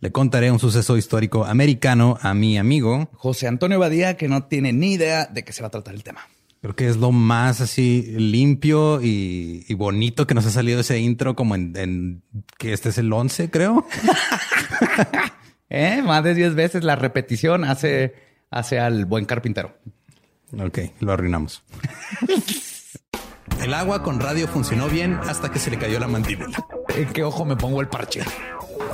le contaré un suceso histórico americano a mi amigo José Antonio Badía, que no tiene ni idea de qué se va a tratar el tema. Creo que es lo más así limpio y, bonito que nos ha salido ese intro, como en, que este es el 11, creo. ¿Eh? Más de 10 veces la repetición hace, hace al buen carpintero. Ok, lo arruinamos. el agua con radio funcionó bien hasta que se le cayó la mandíbula. ¿En qué ojo me pongo el parche?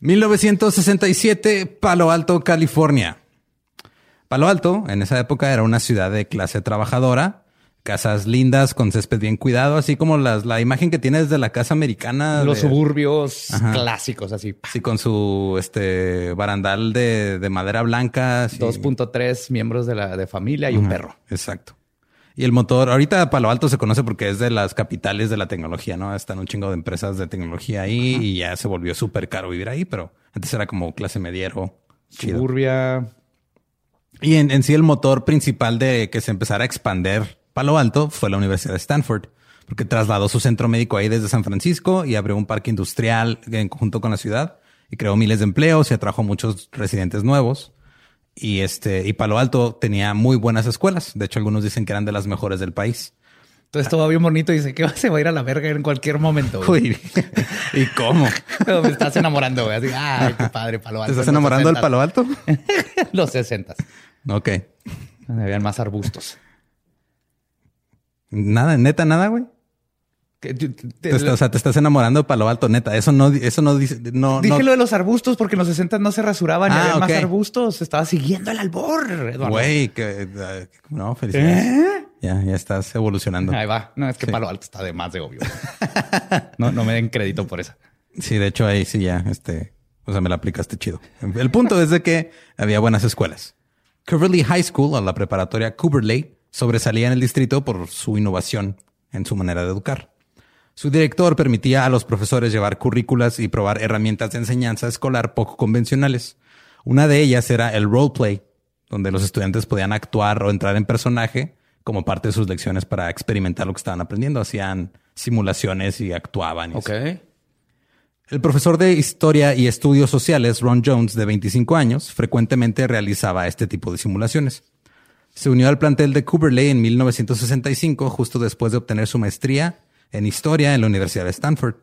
...1967, Palo Alto, California. Palo Alto, en esa época, era una ciudad de clase trabajadora, casas lindas con césped bien cuidado, así como las, la imagen que tienes de la casa americana. Los suburbios clásicos, así. Sí, con su este barandal de, madera blanca. 2.3 miembros de la de familia y un perro. Exacto. Y el motor, ahorita Palo Alto se conoce porque es de las capitales de la tecnología, ¿no? Están un chingo de empresas de tecnología ahí y ya se volvió súper caro vivir ahí, pero antes era como clase mediero. Suburbia. Y en, en, sí el motor principal de que se empezara a expander Palo Alto fue la Universidad de Stanford, porque trasladó su centro médico ahí desde San Francisco y abrió un parque industrial en conjunto con la ciudad y creó miles de empleos y atrajo muchos residentes nuevos. Y este, y Palo Alto tenía muy buenas escuelas. De hecho, algunos dicen que eran de las mejores del país. Entonces todo va bien bonito y dice que se va a ir a la verga en cualquier momento. Uy, ¿y cómo? Me estás enamorando, güey. Así, ay, qué padre, palo ¿Te alto. estás en los enamorando del 60s. palo alto? Los 60. Ok. Habían más arbustos. Nada, neta, nada, güey. Que- te- te- Te está- o sea, te estás enamorando de palo alto, neta. Eso no, eso no dice, no, Dije no. lo de los arbustos porque en los 60 no se rasuraban y Ah, había más arbustos. Estaba siguiendo el albor, Eduardo. Güey, que, no, felicidades. ¿Eh? Ya, ya estás evolucionando. Ahí va. No, es que Sí. Palo Alto está de más de obvio. no, no me den crédito por eso. Sí, de hecho ahí sí ya, este, o sea, me la aplicaste chido. El punto es de que había buenas escuelas. Coverly High School, o la preparatoria Cooperley, sobresalía en el distrito por su innovación en su manera de educar. Su director permitía a los profesores llevar currículas y probar herramientas de enseñanza escolar poco convencionales. Una de ellas era el roleplay, donde los estudiantes podían actuar o entrar en personaje como parte de sus lecciones para experimentar lo que estaban aprendiendo. Hacían simulaciones y actuaban. y así. El profesor de Historia y Estudios Sociales, Ron Jones, de 25 años, frecuentemente realizaba este tipo de simulaciones. Se unió al plantel de Cooperley en 1965, justo después de obtener su maestría en Historia en la Universidad de Stanford.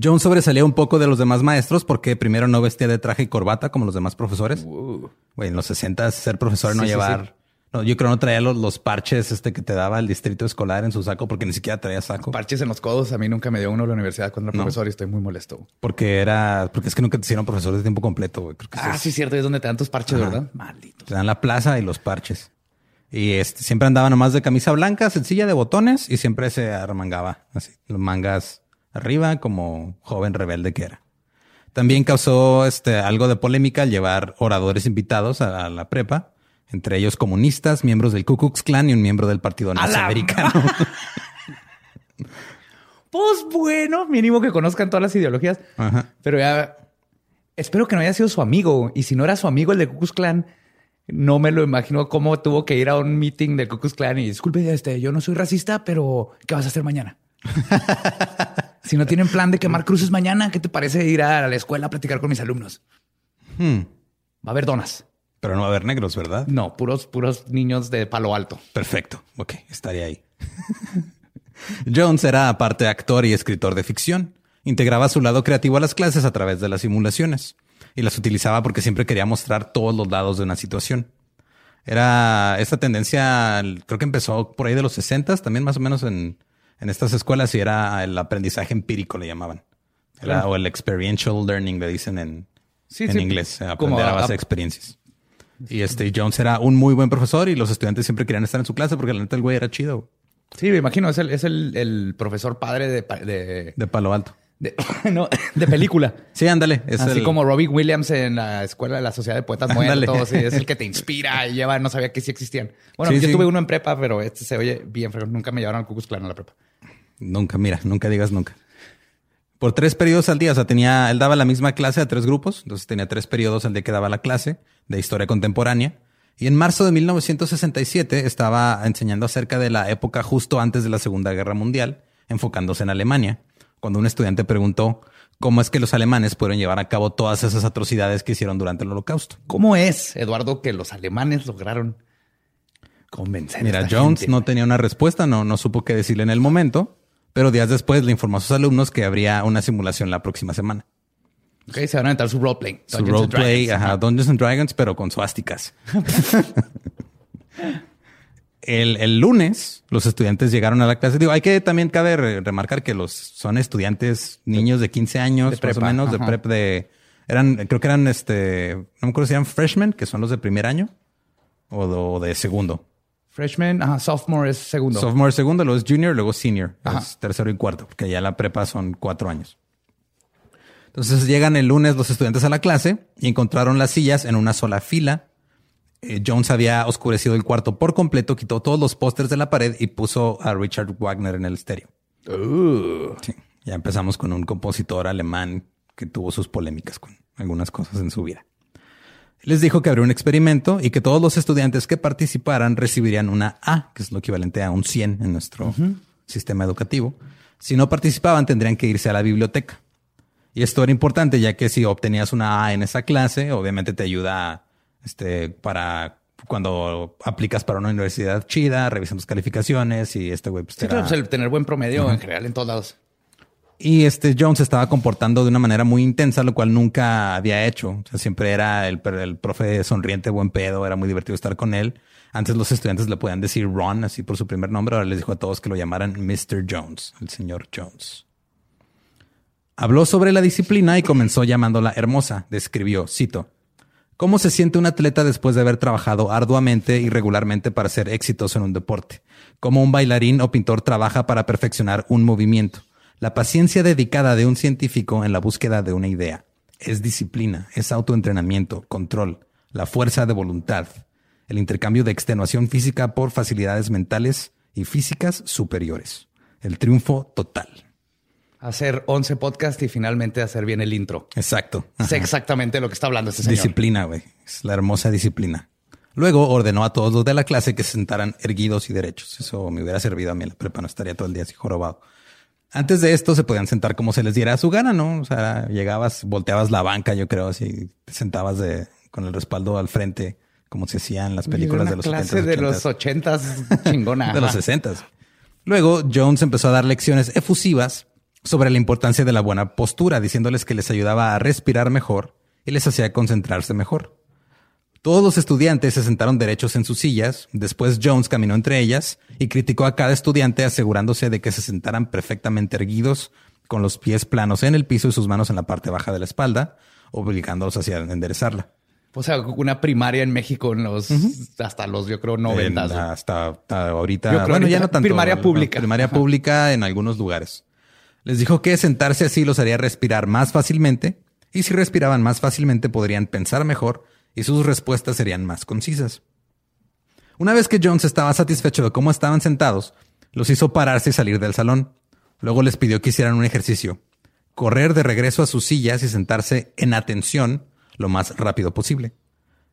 Jones sobresalía un poco de los demás maestros porque primero no vestía de traje y corbata como los demás profesores. Güey, en los 60 ser profesor no Sí, llevar... sí. No, yo creo no traía los, los parches este que te daba el distrito escolar en su saco porque ni siquiera traía saco. Parches en los codos. A mí nunca me dio uno en la universidad cuando era No. profesor y estoy muy molesto. Porque era, porque es que nunca te hicieron profesores de tiempo completo, güey. Creo que Ah, es- sí, cierto. Es donde te dan tus parches, Ajá. ¿verdad? Maldito. Te dan la plaza y los parches. Y este, siempre andaba nomás de camisa blanca, sencilla de botones y siempre se arremangaba así, los mangas arriba como joven rebelde que era. También causó este, algo de polémica al llevar oradores invitados a, a la prepa, entre ellos comunistas, miembros del Ku Klux Klan y un miembro del Partido ¡A la Norteamericano. Pues bueno, mínimo que conozcan todas las ideologías. Ajá. Pero ya espero que no haya sido su amigo. Y si no era su amigo el de Ku Klux Klan, no me lo imagino cómo tuvo que ir a un meeting de Ku Klux Klan y disculpe, este, yo no soy racista, pero ¿qué vas a hacer mañana? si no tienen plan de quemar cruces mañana, ¿qué te parece ir a la escuela a platicar con mis alumnos? Hmm. Va a haber donas. Pero no va a haber negros, ¿verdad? No, puros, puros niños de palo alto. Perfecto. Ok, estaría ahí. Jones era aparte actor y escritor de ficción. Integraba su lado creativo a las clases a través de las simulaciones y las utilizaba porque siempre quería mostrar todos los lados de una situación. Era esta tendencia, creo que empezó por ahí de los 60 también más o menos en, en estas escuelas y era el aprendizaje empírico, le llamaban. Era- Claro. O el experiential learning, le dicen en, Sí, en sí. inglés, Como aprender a a- base de experiencias. Y este Jones era un muy buen profesor y los estudiantes siempre querían estar en su clase porque la neta el güey era chido Sí, me imagino. Es el, es el, el profesor padre de, pa- de, de palo alto. De, no, de película. Sí, ándale. Es Así el- como Robin Williams en la escuela de la Sociedad de Poetas Ándale. Muertos. es el que te inspira y lleva, no sabía que sí existían. Bueno, Sí, yo sí. tuve uno en prepa, pero este se oye bien, pero nunca me llevaron al Ku Klux Klan a la prepa. Nunca, mira, nunca digas nunca. Por tres periodos al día, o sea, tenía, él daba la misma clase a tres grupos, entonces tenía tres periodos al día que daba la clase de historia contemporánea. Y en marzo de 1967 estaba enseñando acerca de la época justo antes de la Segunda Guerra Mundial, enfocándose en Alemania, cuando un estudiante preguntó cómo es que los alemanes pudieron llevar a cabo todas esas atrocidades que hicieron durante el Holocausto. ¿Cómo es, Eduardo, que los alemanes lograron convencer? a Mira, esta Jones gente? no tenía una respuesta, no, no supo qué decirle en el momento, pero días después le informó a sus alumnos que habría una simulación la próxima semana. Ok, se van a aventar su roleplay. Su roleplay, ajá, Dungeons and Dragons, pero con suásticas. el, el lunes, los estudiantes llegaron a la clase. Digo, hay que también cabe re- remarcar que los son estudiantes, niños de 15 años, de más o menos, de prep de. Eran, creo que eran este, no me acuerdo si eran freshmen, que son los de primer año, o de, o de segundo. Freshman, ajá, sophomore es segundo. Sophomore segundo, luego es junior, luego senior. Ajá. Es tercero y cuarto, porque ya la prepa son cuatro años. Entonces llegan el lunes los estudiantes a la clase y encontraron las sillas en una sola fila. Eh, Jones había oscurecido el cuarto por completo, quitó todos los pósters de la pared y puso a Richard Wagner en el estéreo. Uh. Sí, ya empezamos con un compositor alemán que tuvo sus polémicas con algunas cosas en su vida. Les dijo que habría un experimento y que todos los estudiantes que participaran recibirían una A, que es lo equivalente a un 100 en nuestro sistema educativo. Si no participaban, tendrían que irse a la biblioteca. Y esto era importante, ya que si obtenías una A en esa clase, obviamente te ayuda este, para cuando aplicas para una universidad chida, revisan tus calificaciones y este güey pues, Sí, era- claro, pues el tener buen promedio en general en todos lados. Y este Jones estaba comportando de una manera muy intensa, lo cual nunca había hecho. O sea, siempre era el, el profe sonriente, buen pedo, era muy divertido estar con él. Antes los estudiantes le podían decir Ron, así por su primer nombre. Ahora les dijo a todos que lo llamaran Mr. Jones, el señor Jones. Habló sobre la disciplina y comenzó llamándola hermosa. Describió, cito, ¿Cómo se siente un atleta después de haber trabajado arduamente y regularmente para ser exitoso en un deporte? ¿Cómo un bailarín o pintor trabaja para perfeccionar un movimiento? La paciencia dedicada de un científico en la búsqueda de una idea. Es disciplina, es autoentrenamiento, control, la fuerza de voluntad, el intercambio de extenuación física por facilidades mentales y físicas superiores. El triunfo total. Hacer 11 podcasts y finalmente hacer bien el intro. Exacto. Sé exactamente lo que está hablando este señor. Disciplina, güey. Es la hermosa disciplina. Luego ordenó a todos los de la clase que se sentaran erguidos y derechos. Eso me hubiera servido a mí en la prepa, no estaría todo el día así jorobado. Antes de esto se podían sentar como se les diera su gana, ¿no? O sea, llegabas, volteabas la banca, yo creo, así te sentabas de, con el respaldo al frente, como se hacía en las películas Una de los clase 70s, de los 80s, 80s chingona. de los Ajá. 60s. Luego Jones empezó a dar lecciones efusivas sobre la importancia de la buena postura, diciéndoles que les ayudaba a respirar mejor y les hacía concentrarse mejor. Todos los estudiantes se sentaron derechos en sus sillas. Después Jones caminó entre ellas y criticó a cada estudiante asegurándose de que se sentaran perfectamente erguidos, con los pies planos en el piso y sus manos en la parte baja de la espalda, obligándolos hacia enderezarla. O sea, una primaria en México en los hasta los, yo creo, En- noventas. hasta, hasta ahorita. Yo creo bueno, ya no tanto. primaria pública. Primaria Ajá. pública en algunos lugares. Les dijo que sentarse así los haría respirar más fácilmente y si respiraban más fácilmente podrían pensar mejor y sus respuestas serían más concisas. Una vez que Jones estaba satisfecho de cómo estaban sentados, los hizo pararse y salir del salón. Luego les pidió que hicieran un ejercicio. Correr de regreso a sus sillas y sentarse en atención lo más rápido posible.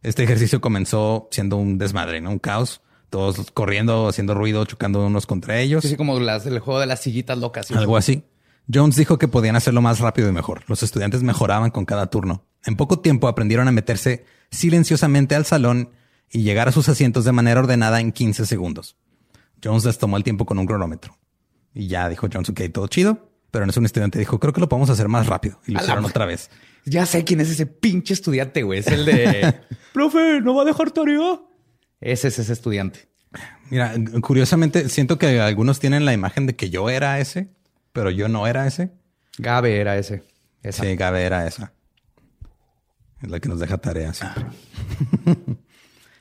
Este ejercicio comenzó siendo un desmadre, ¿no? Un caos. Todos corriendo, haciendo ruido, chocando unos contra ellos. Sí, sí, como las, el juego de las sillitas locas. sí. Algo así. Jones dijo que podían hacerlo más rápido y mejor. Los estudiantes mejoraban con cada turno. En poco tiempo aprendieron a meterse silenciosamente al salón y llegar a sus asientos de manera ordenada en 15 segundos. Jones les tomó el tiempo con un cronómetro. Y ya dijo Jones, ok, todo chido. Pero en eso un estudiante dijo, creo que lo podemos hacer más rápido. Y lo A hicieron otra vez. Ya sé quién es ese pinche estudiante, güey. Es el de... Profe, ¿no va a dejar tarea? Ese es ese estudiante. Mira, curiosamente, siento que algunos tienen la imagen de que yo era ese, pero yo no era ese. Gabe era ese. Esa. Sí, Gabe era esa. Es la que nos deja tarea siempre.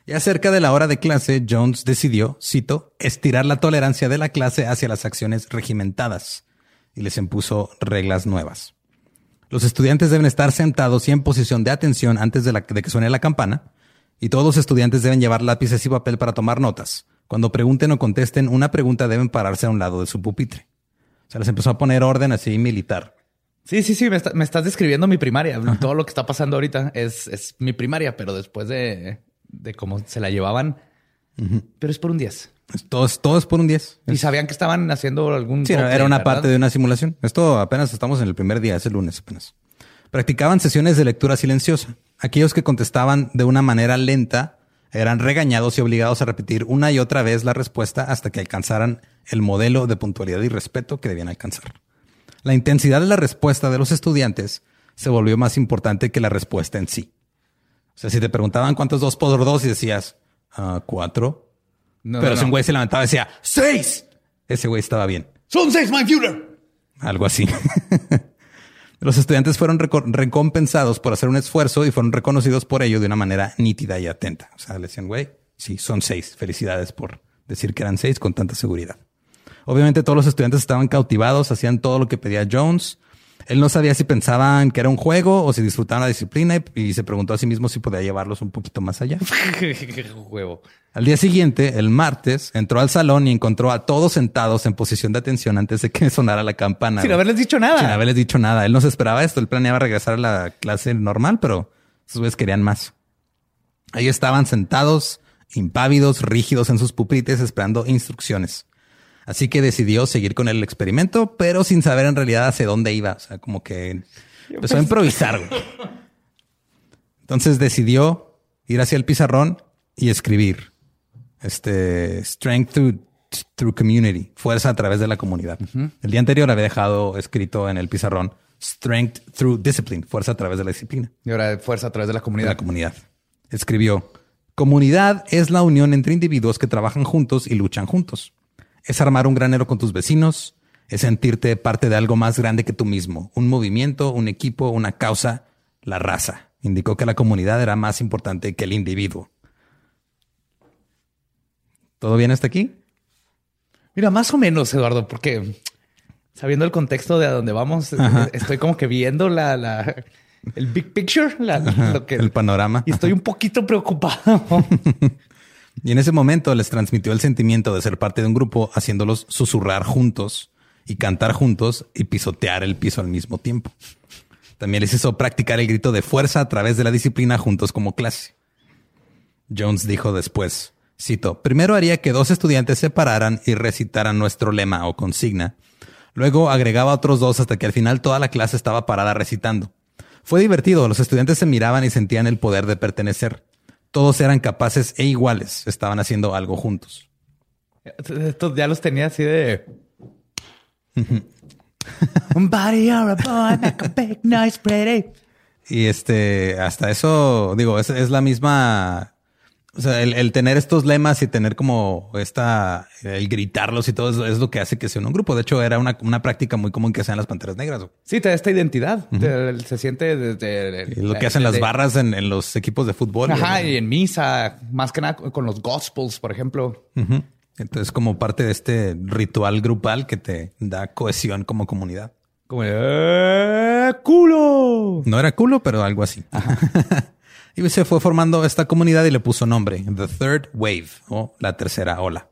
ya cerca de la hora de clase, Jones decidió, cito, estirar la tolerancia de la clase hacia las acciones regimentadas y les impuso reglas nuevas. Los estudiantes deben estar sentados y en posición de atención antes de, la- de que suene la campana y todos los estudiantes deben llevar lápices y papel para tomar notas. Cuando pregunten o contesten una pregunta deben pararse a un lado de su pupitre. O sea, les empezó a poner orden así militar. Sí, sí, sí. Me, está- me estás describiendo mi primaria. Todo lo que está pasando ahorita es, es mi primaria, pero después de, de cómo se la llevaban. Pero es por un 10. Es- Todo es, todo es por un 10. Y sabían que estaban haciendo algún... Sí, era- una ¿verdad? parte de una simulación. Esto apenas estamos en el primer día, es el lunes apenas. Practicaban sesiones de lectura silenciosa. Aquellos que contestaban de una manera lenta eran regañados y obligados a repetir una y otra vez la respuesta hasta que alcanzaran el modelo de puntualidad y respeto que debían alcanzar. La intensidad de la respuesta de los estudiantes se volvió más importante que la respuesta en sí. O sea, si te preguntaban cuántos dos por dos y decías "Ah, cuatro, No, pero no, si un no. güey se levantaba y decía seis, ese güey estaba bien. Son seis, my. Algo así. Los estudiantes fueron reco- recompensados por hacer un esfuerzo y fueron reconocidos por ello de una manera nítida y atenta. O sea, le decían, güey, sí, son seis. Felicidades por decir que eran seis con tanta seguridad. Obviamente todos los estudiantes estaban cautivados, hacían todo lo que pedía Jones. Él no sabía si pensaban que era un juego o si disfrutaban la disciplina y, y se preguntó a sí mismo si podía llevarlos un poquito más allá. Huevo. Al día siguiente, el martes, entró al salón y encontró a todos sentados en posición de atención antes de que sonara la campana. Sin haberles dicho nada. Sin haberles dicho nada. Él no se esperaba esto. Él planeaba regresar a la clase normal, pero sus güeyes querían más. Ahí estaban sentados, impávidos, rígidos en sus pupitres, esperando instrucciones. Así que decidió seguir con el experimento, pero sin saber en realidad hacia dónde iba. O sea, como que empezó a improvisar. güey. Entonces decidió ir hacia el pizarrón y escribir. Este strength through, through community, fuerza a través de la comunidad. El día anterior había dejado escrito en el pizarrón strength through discipline, fuerza a través de la disciplina. Y ahora fuerza a través de la De comunidad. la comunidad. Escribió, comunidad es la unión entre individuos que trabajan juntos y luchan juntos. Es armar un granero con tus vecinos, es sentirte parte de algo más grande que tú mismo, un movimiento, un equipo, una causa, la raza. Indicó que la comunidad era más importante que el individuo. ¿Todo bien hasta aquí? Mira, más o menos, Eduardo, porque sabiendo el contexto de a dónde vamos, estoy como que viendo la, la- el big picture, la- lo que, El panorama. y estoy un poquito preocupado. Y en ese momento les transmitió el sentimiento de ser parte de un grupo, haciéndolos susurrar juntos y cantar juntos y pisotear el piso al mismo tiempo. También les hizo practicar el grito de fuerza a través de la disciplina juntos como clase. Jones dijo después, cito, primero haría que dos estudiantes se pararan y recitaran nuestro lema o consigna. Luego agregaba otros dos hasta que al final toda la clase estaba parada recitando. Fue divertido, los estudiantes se miraban y sentían el poder de pertenecer. Todos eran capaces e iguales, estaban haciendo algo juntos. Estos ya los tenía así de. Un body or a boy, make a big noise, pretty. Y este, hasta eso, digo, es, es la misma. O sea, el, el tener estos lemas y tener como esta, el gritarlos y todo eso es lo que hace que sea un grupo. De hecho, era una, una práctica muy común que hacían las panteras negras. güey. Sí, te da esta identidad. Te- se siente desde. Lo que hacen las barras en, en los equipos de fútbol. Ajá, y en misa, más que nada con los gospels, por ejemplo. Entonces, como parte de este ritual grupal que te da cohesión como comunidad. Como "Eh, culo. No era culo, pero algo así. y se fue formando esta comunidad y le puso nombre, The Third Wave o la tercera ola.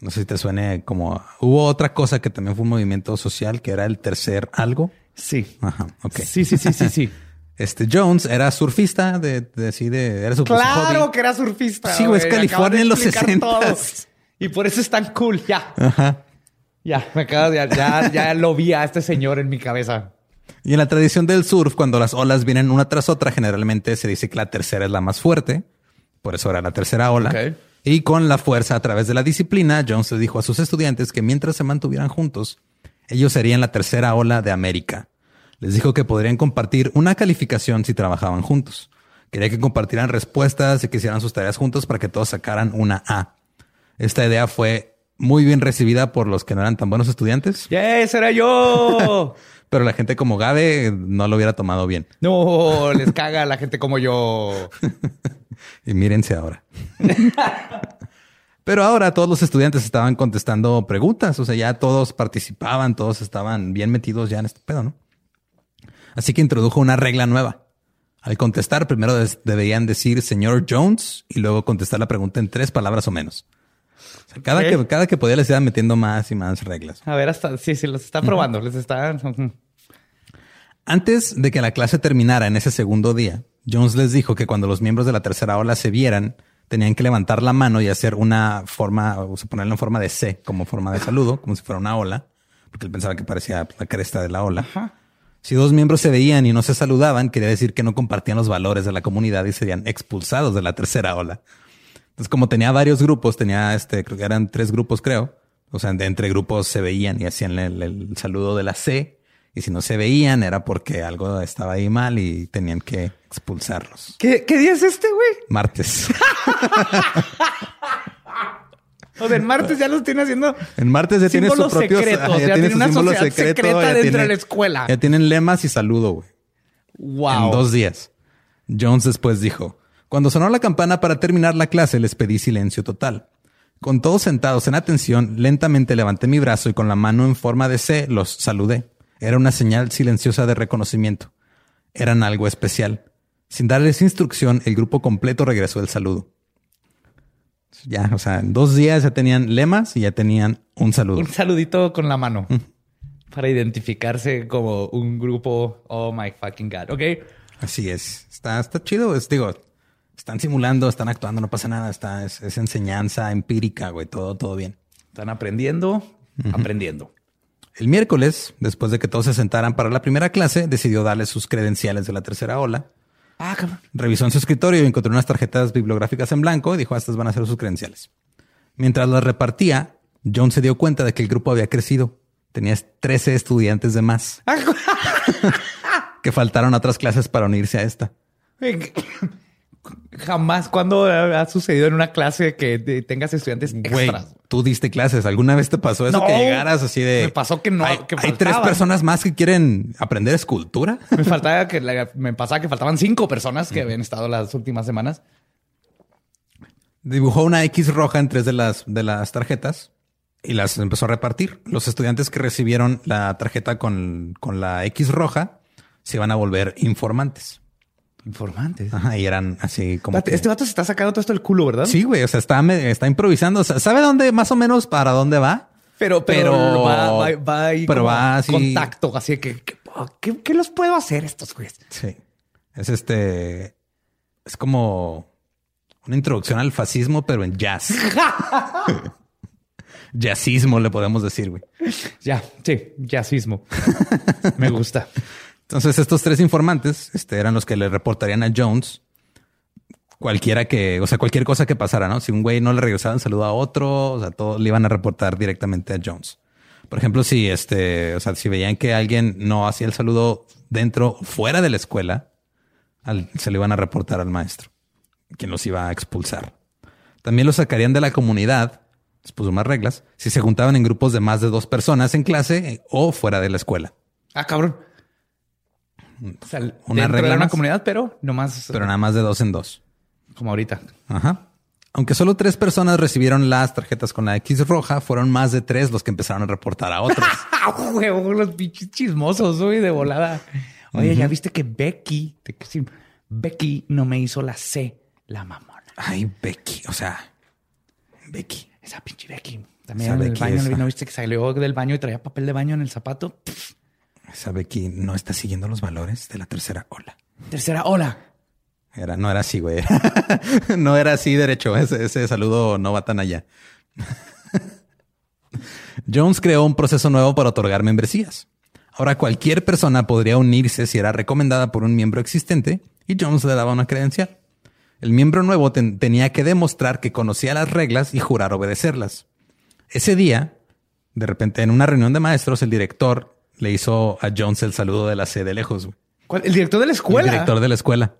No sé si te suene como... Hubo otra cosa que también fue un movimiento social que era el tercer algo. Sí. Ajá, ok. Sí, sí, sí, sí, sí. Este Jones era surfista de, de, de era su claro hobby. que era surfista. Sí, güey, es California en los explicar 60s. todo. Y por eso es tan cool. Ya, Ajá. ya, me acabas de, ya, ya lo vi a este señor en mi cabeza. Y en la tradición del surf, cuando las olas vienen una tras otra, generalmente se dice que la tercera es la más fuerte. Por eso era la tercera ola. Y con la fuerza a través de la disciplina, Jones le dijo a sus estudiantes que mientras se mantuvieran juntos, ellos serían la tercera ola de América. Les dijo que podrían compartir una calificación si trabajaban juntos. Quería que compartieran respuestas y que hicieran sus tareas juntos para que todos sacaran una A. Esta idea fue muy bien recibida por los que no eran tan buenos estudiantes, ¡Yes! ¡Era yo! pero la gente como Gabe no lo hubiera tomado bien. No, les caga a la gente como yo. Y mírense ahora. Pero ahora todos los estudiantes estaban contestando preguntas, o sea, ya todos participaban, todos estaban bien metidos ya en este pedo, ¿no? Así que introdujo una regla nueva. Al contestar, primero deberían decir señor Jones y luego contestar la pregunta en tres palabras o menos. O sea, cada, que, cada que podía les iban metiendo más y más reglas. A ver, hasta sí, sí, los está probando. Les está. Antes de que la clase terminara en ese segundo día, Jones les dijo que cuando los miembros de la tercera ola se vieran, tenían que levantar la mano y hacer una forma, o sea, ponerla en forma de C, como forma de saludo, como si fuera una ola, porque él pensaba que parecía la cresta de la ola. Si dos miembros se veían y no se saludaban, quería decir que no compartían los valores de la comunidad y serían expulsados de la tercera ola. Entonces, como tenía varios grupos, tenía este, creo que eran tres grupos, creo. O sea, de entre grupos se veían y hacían el, el saludo de la C. Y si no se veían era porque algo estaba ahí mal y tenían que expulsarlos. ¿Qué, ¿Qué día es este, güey? Martes. O sea, el martes ya los tiene haciendo. En martes ya tiene su propio ajá, ya tiene una sociedad secreta ya dentro de la escuela. Ya tienen lemas y saludo, güey. Wow. en dos días. Jones después dijo, cuando sonó la campana para terminar la clase les pedí silencio total. Con todos sentados en atención, lentamente levanté mi brazo y con la mano en forma de C los saludé. Era una señal silenciosa de reconocimiento. Eran algo especial. Sin darles instrucción, el grupo completo regresó el saludo. Ya, o sea, en dos días ya tenían lemas y ya tenían un saludo. Un saludito con la mano para identificarse como un grupo. Oh my fucking God. Ok. Así es. Está, está chido. Es, digo, están simulando, están actuando, no pasa nada. Está, es, es enseñanza empírica, güey. Todo, todo bien. Están aprendiendo, aprendiendo. El miércoles, después de que todos se sentaran para la primera clase, decidió darles sus credenciales de la tercera ola. Ah. Revisó en su escritorio y encontró unas tarjetas bibliográficas en blanco y dijo, "Ah, estas van a ser sus credenciales. Mientras las repartía, Jones se dio cuenta de que el grupo había crecido. Tenía 13 estudiantes de más que faltaron a otras clases para unirse a esta. Jamás cuando ha sucedido en una clase que tengas estudiantes Güey, extras. tú diste clases. ¿Alguna vez te pasó eso No. que llegaras así de... Me pasó que no, Hay, que hay tres personas más que quieren aprender escultura. Me faltaba que la- me pasaba que faltaban cinco personas que habían estado las últimas semanas. Dibujó una X roja en tres de las, de las tarjetas y las empezó a repartir. Los estudiantes que recibieron la tarjeta con, con la X roja se iban a volver informantes. Informantes. Ajá, y eran así como... Espérate, que- Este vato se está sacando todo esto del culo, ¿verdad? Sí, güey. O sea, está, está improvisando. O sea, ¿sabe dónde, más o menos para dónde va? Pero, pero, Pero- va, va, va ahí pero va así- contacto, así que, que- ¿qué, qué los puedo hacer estos güeyes? Sí. Es este. Es como una introducción al fascismo, pero en jazz. Jazzismo, le podemos decir, güey. Ya, sí, jazzismo. Me gusta. Entonces, estos tres informantes este, eran los que le reportarían a Jones cualquiera que, o sea, cualquier cosa que pasara, ¿no? Si un güey no le regresaba el saludo a otro, o sea, todo le iban a reportar directamente a Jones. Por ejemplo, si este, o sea, si veían que alguien no hacía el saludo dentro, fuera de la escuela, se le iban a reportar al maestro, quien los iba a expulsar. También los sacarían de la comunidad, les puso más reglas, si se juntaban en grupos de más de dos personas en clase o fuera de la escuela. Ah, cabrón. O sea, Una regla de una más. comunidad, pero nomás Pero nada más de dos en dos. como ahorita. Ajá. Aunque solo tres personas recibieron las tarjetas con la X roja, fueron más de tres los que empezaron a reportar a otros. ¡Ah! Los pinches chismosos, güey, de volada. Oye, ya viste que Becky, te- que sí, Becky no me hizo la C, la mamona. Ay, Becky, o sea, Becky. Esa pinche Becky. También Esa en el Becky baño, esa. ¿no viste que salió del baño y traía papel de baño en el zapato? Pff, Esa Becky no está siguiendo los valores de la tercera ola. tercera ola. Era, no era así, güey. no era así derecho. Ese, ese saludo no va tan allá. Jones creó un proceso nuevo para otorgar membresías. Ahora cualquier persona podría unirse si era recomendada por un miembro existente y Jones le daba una credencial. El miembro nuevo ten- tenía que demostrar que conocía las reglas y jurar obedecerlas. Ese día, de repente, en una reunión de maestros, el director le hizo a Jones el saludo de la C de lejos. güey. ¿Cuál? El director de la escuela. El director de la escuela.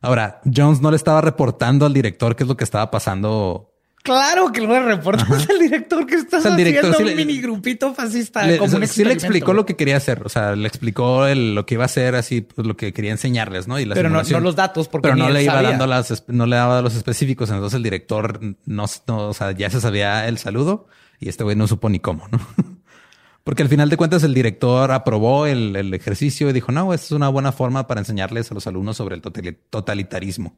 Ahora, Jones no le estaba reportando al director qué es lo que estaba pasando. Claro que no le reportas al director que estás O sea, el director haciendo sí un le- mini grupito fascista. Le- como un sí le explicó lo que quería hacer. O sea, le explicó el- lo que iba a hacer, así pues, lo que quería enseñarles, ¿no? Y la Pero no, no los datos, porque Pero no le iba sabía. dando las, no le daba los específicos. Entonces el director no, no, o sea, ya se sabía el saludo y este güey no supo ni cómo, ¿no? Porque al final de cuentas el director aprobó el, el ejercicio y dijo, no, esta es una buena forma para enseñarles a los alumnos sobre el totali- totalitarismo.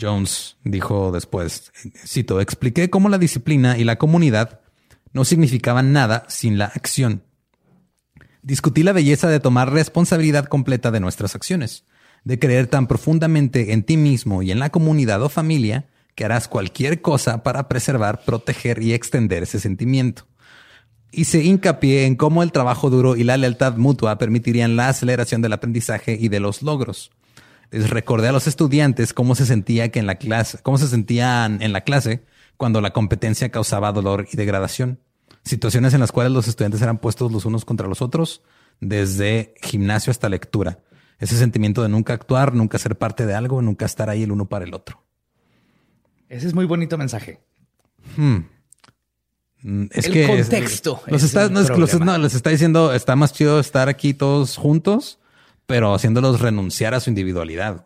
Jones dijo después, cito, expliqué cómo la disciplina y la comunidad no significaban nada sin la acción. Discutí la belleza de tomar responsabilidad completa de nuestras acciones, de creer tan profundamente en ti mismo y en la comunidad o familia que harás cualquier cosa para preservar, proteger y extender ese sentimiento. Hice hincapié en cómo el trabajo duro y la lealtad mutua permitirían la aceleración del aprendizaje y de los logros. Les recordé a los estudiantes cómo se sentía que en la clase, cómo se sentían en la clase cuando la competencia causaba dolor y degradación. Situaciones en las cuales los estudiantes eran puestos los unos contra los otros, desde gimnasio hasta lectura. Ese sentimiento de nunca actuar, nunca ser parte de algo, nunca estar ahí el uno para el otro. Ese es muy bonito mensaje. Mm, Es El que es- contexto los es está, no, los- les está diciendo, está más chido estar aquí todos juntos, pero haciéndolos renunciar a su individualidad.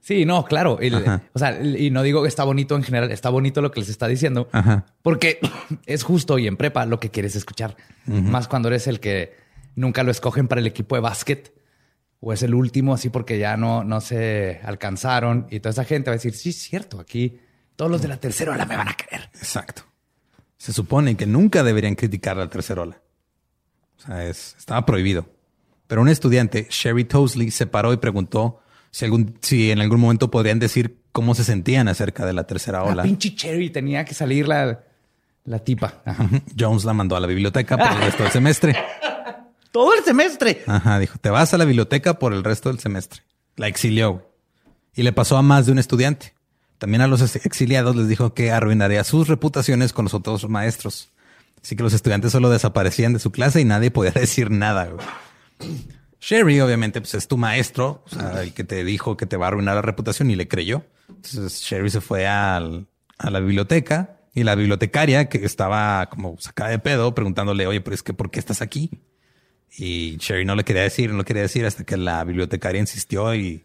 Sí, no, claro. El- o sea, el- y no digo que está bonito en general, está bonito lo que les está diciendo, Ajá. porque es justo y en prepa lo que quieres escuchar. Más cuando eres el que nunca lo escogen para el equipo de básquet o es el último, así porque ya no, no se alcanzaron y toda esa gente va a decir, sí, es cierto, aquí todos los de la tercera ola me van a querer. Exacto. Se supone que nunca deberían criticar la tercera ola. O sea, es, estaba prohibido. Pero un estudiante, Sherry Tosley, se paró y preguntó si, algún, si en algún momento podrían decir cómo se sentían acerca de la tercera La ola. pinche Cherry tenía que salir la, la tipa. Ajá. Jones la mandó a la biblioteca por el resto del semestre. Todo el semestre. Ajá, dijo, te vas a la biblioteca por el resto del semestre. La exilió y le pasó a más de un estudiante. También a los exiliados les dijo que arruinaría sus reputaciones con los otros maestros. Así que los estudiantes solo desaparecían de su clase y nadie podía decir nada. Sherry, obviamente, pues es tu maestro, o sea, el que te dijo que te va a arruinar la reputación y le creyó. Entonces Sherry se fue al- a la biblioteca y la bibliotecaria, que estaba como sacada de pedo, preguntándole, oye, pero es que ¿por qué estás aquí? Y Sherry no le quería decir, no le quería decir hasta que la bibliotecaria insistió y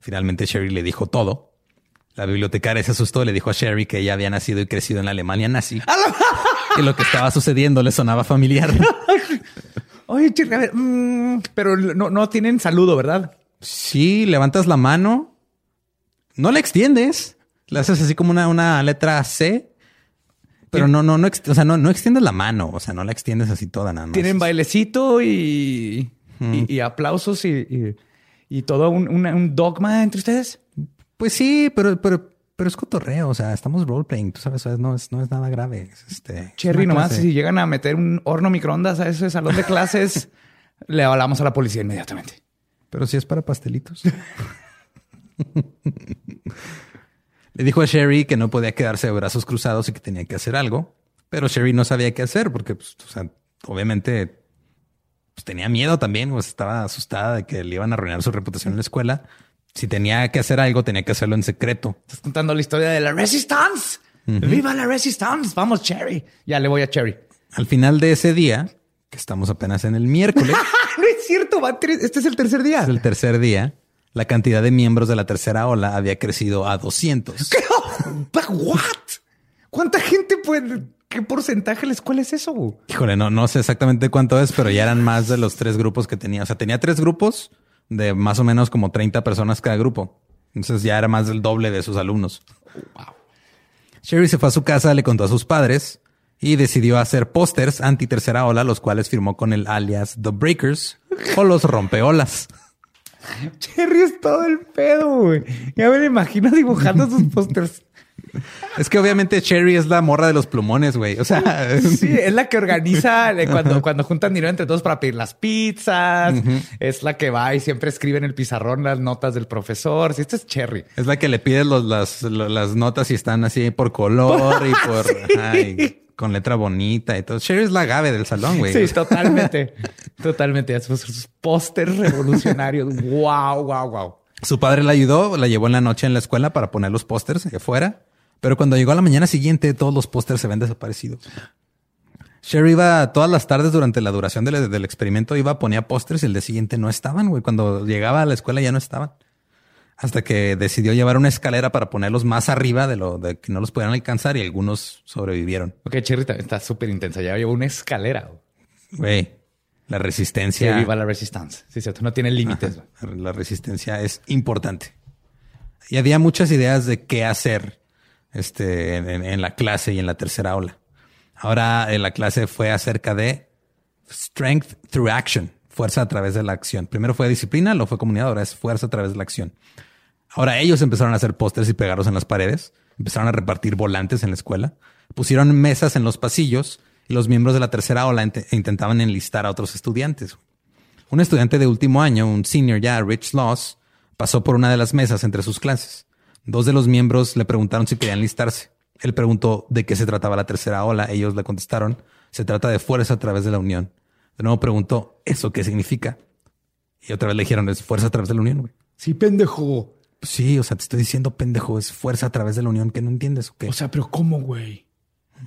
finalmente Sherry le dijo todo. La bibliotecaria se asustó y le dijo a Sherry que ella había nacido y crecido en la Alemania nazi. y lo que estaba sucediendo le sonaba familiar. Oye, Cherry, a ver, mm, pero no, no tienen saludo, ¿verdad? Sí, levantas la mano, no la extiendes, le haces así como una, una letra C, pero no, no, no, o sea, no, no extiendes la mano, o sea, no la extiendes así toda nada más. Tienen bailecito y, y, y aplausos y, y- y todo un, una- un dogma entre ustedes. Pues sí, pero, pero, pero es cotorreo, o sea, estamos roleplaying, tú sabes, no es, no es nada grave. es este, es Cherry, nomás clase. si llegan a meter un horno microondas a ese salón de clases, le hablamos a la policía inmediatamente. Pero si es para pastelitos. Le dijo a Sherry que no podía quedarse de brazos cruzados y que tenía que hacer algo, pero Sherry no sabía qué hacer porque, pues, o sea, obviamente pues, tenía miedo también, pues, estaba asustada de que le iban a arruinar su reputación en la escuela. Si tenía que hacer algo, tenía que hacerlo en secreto. Estás contando la historia de la Resistance. ¡Viva la Resistance! Vamos, Cherry. Ya le voy a Cherry. Al final de ese día, que estamos apenas en el miércoles, no es cierto, va este es el tercer día. el tercer día, la cantidad de miembros de la tercera ola había crecido a 200. But what? ¿Cuánta gente puede? ¿Qué porcentaje de la escuela es eso? Híjole, no, no sé exactamente cuánto es, pero ya eran más de los tres grupos que tenía. O sea, tenía tres grupos de más o menos como 30 personas cada grupo. Entonces ya era más del doble de sus alumnos. Sherry se fue a su casa, le contó a sus padres y decidió hacer pósters anti tercera ola, los cuales firmó con el alias The Breakers o los rompeolas. Cherry es todo el pedo, güey. Ya me lo imagino dibujando sus pósters. Es que obviamente Sherry es la morra de los plumones, güey. O sea, Sí, es la que organiza eh, cuando, cuando juntan dinero entre todos para pedir las pizzas. Es la que va y siempre escribe en el pizarrón las notas del profesor. Sí, esta es Cherry. Es la que le pide los- las, notas y están así por color y por con letra bonita y todo. Sherry es la Gabe del salón, güey. Sí, totalmente. totalmente. Sus pósters revolucionarios. Wow, wow, wow. Su padre la ayudó, la llevó en la noche en la escuela para poner los pósters afuera. Pero cuando llegó a la mañana siguiente, todos los pósters se ven desaparecidos. Sherry iba todas las tardes durante la duración del, del experimento, iba, ponía pósters y el día siguiente no estaban, güey. Cuando llegaba a la escuela ya no estaban. Hasta que decidió llevar una escalera para ponerlos más arriba de lo de que no los pudieran alcanzar y algunos sobrevivieron. Ok, Cherry también está súper intensa. Ya lleva una escalera. Güey, la Sí, resistencia. viva la Resistance. Sí, cierto. No tiene límites. La resistencia es importante. Y había muchas ideas de qué hacer este, en, la clase y en la tercera ola. Ahora la clase fue acerca de strength through action, fuerza a través de la acción. Primero fue disciplina, luego fue comunidad, ahora es fuerza a través de la acción. Ahora ellos empezaron a hacer pósters y pegarlos en las paredes, empezaron a repartir volantes en la escuela, pusieron mesas en los pasillos y los miembros de la tercera ola int- intentaban enlistar a otros estudiantes. Un estudiante de último año, un senior ya, Rich Laws, pasó por una de las mesas entre sus clases. Dos de los miembros le preguntaron si querían listarse. Él preguntó de qué se trataba la tercera ola. Ellos le contestaron, se trata de fuerza a través de la unión. De nuevo preguntó, ¿eso qué significa? Y otra vez le dijeron, es fuerza a través de la unión, güey. Sí, pendejo. Sí, o sea, te estoy diciendo, pendejo, es fuerza a través de la unión, que no entiendes o qué. O sea, pero ¿cómo, güey?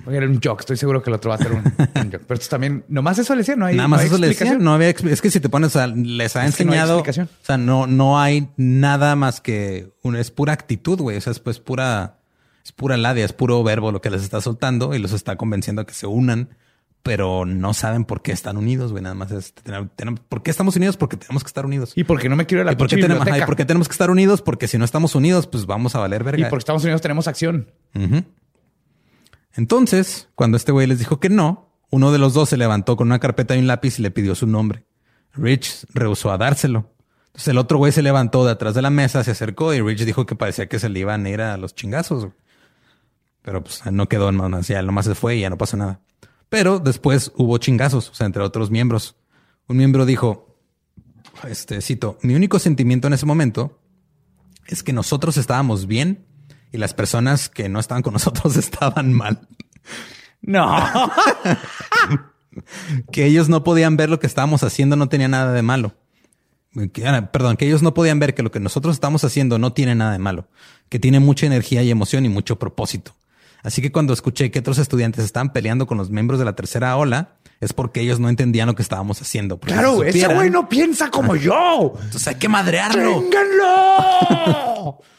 Era un joke. Estoy seguro que el otro va a hacer un, un joke. Pero esto también, nomás eso le decía, no hay Nada más no hay eso le decían, no había, es que si te pones, o sea, les ha Es no enseñado, o sea, no, no hay nada más que, un- es pura actitud, güey, o sea, es pues pura, es pura labia, es puro verbo lo que les está soltando y los está convenciendo a que se unan, pero no saben por qué están unidos, güey, nada más es, tenemos- ¿por qué estamos unidos? Porque tenemos que estar unidos. ¿Y por qué no me quiero ir a la ¿Y por qué, tenemos, ajá? ¿y por qué tenemos que estar unidos? Porque si no estamos unidos, pues vamos a valer Y verga. porque Estados Unidos tenemos acción. Entonces, cuando este güey les dijo que no, uno de los dos se levantó con una carpeta y un lápiz y le pidió su nombre. Rich rehusó a dárselo. Entonces el otro güey se levantó de atrás de la mesa, se acercó y Rich dijo que parecía que se le iban a ir a los chingazos. Pero pues no quedó en manos, ya nomás se fue y ya no pasó nada. Pero después hubo chingazos, o sea, entre otros miembros. Un miembro dijo, este cito, mi único sentimiento en ese momento es que nosotros estábamos bien y las personas que no estaban con nosotros estaban mal. No. que ellos no podían ver lo que estábamos haciendo no tenía nada de malo. Que, ah, perdón, que ellos no podían ver que lo que nosotros estamos haciendo no tiene nada de malo, que tiene mucha energía y emoción y mucho propósito. Así que cuando escuché que otros estudiantes estaban peleando con los miembros de la tercera ola, es porque ellos no entendían lo que estábamos haciendo. Claro, si ese güey no piensa como yo. Entonces hay que madrearlo. ¡Ténganlo!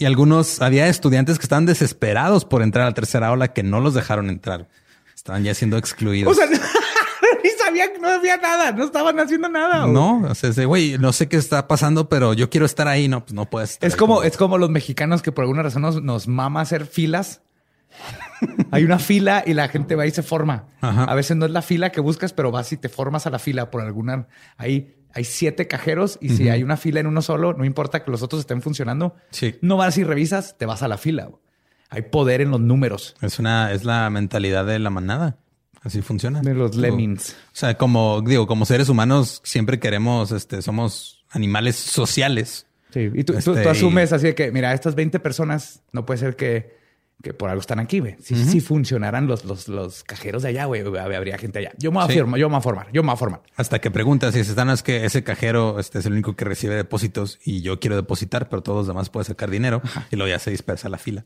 Y algunos, había estudiantes que estaban desesperados por entrar a la tercera ola que no los dejaron entrar. Estaban ya siendo excluidos. o sea, ni sabían, no había nada, no estaban haciendo nada. güey. no, o sea, güey, no sé qué está pasando, pero yo quiero estar ahí. No, pues no puedes. estar Es ahí como, es como los mexicanos que por alguna razón nos, nos mama hacer filas. Hay una fila y la gente va y se forma. Ajá. A veces no es la fila que buscas, pero vas y te formas a la fila por alguna. Ahí hay siete cajeros y si hay una fila en uno solo, no importa que los otros estén funcionando. Sí. No vas y revisas, te vas a la fila. Hay poder en los números Es una, es la mentalidad de la manada. Así funciona. de los lemmings. O sea, como digo, como seres humanos siempre queremos, este, somos animales sociales. Sí, y tú, tú- Este, tú asumes así de que, mira, estas 20 personas no puede ser que, que por algo están aquí, güey. Si, si funcionaran los, los, los cajeros de allá, güey, habría gente allá. Yo me voy a Sí. formar, yo me voy a formar, yo me voy a formar. Hasta que preguntas si están es que ese cajero este es el único que recibe depósitos y yo quiero depositar, pero todos los demás pueden sacar dinero y luego ya se dispersa la fila.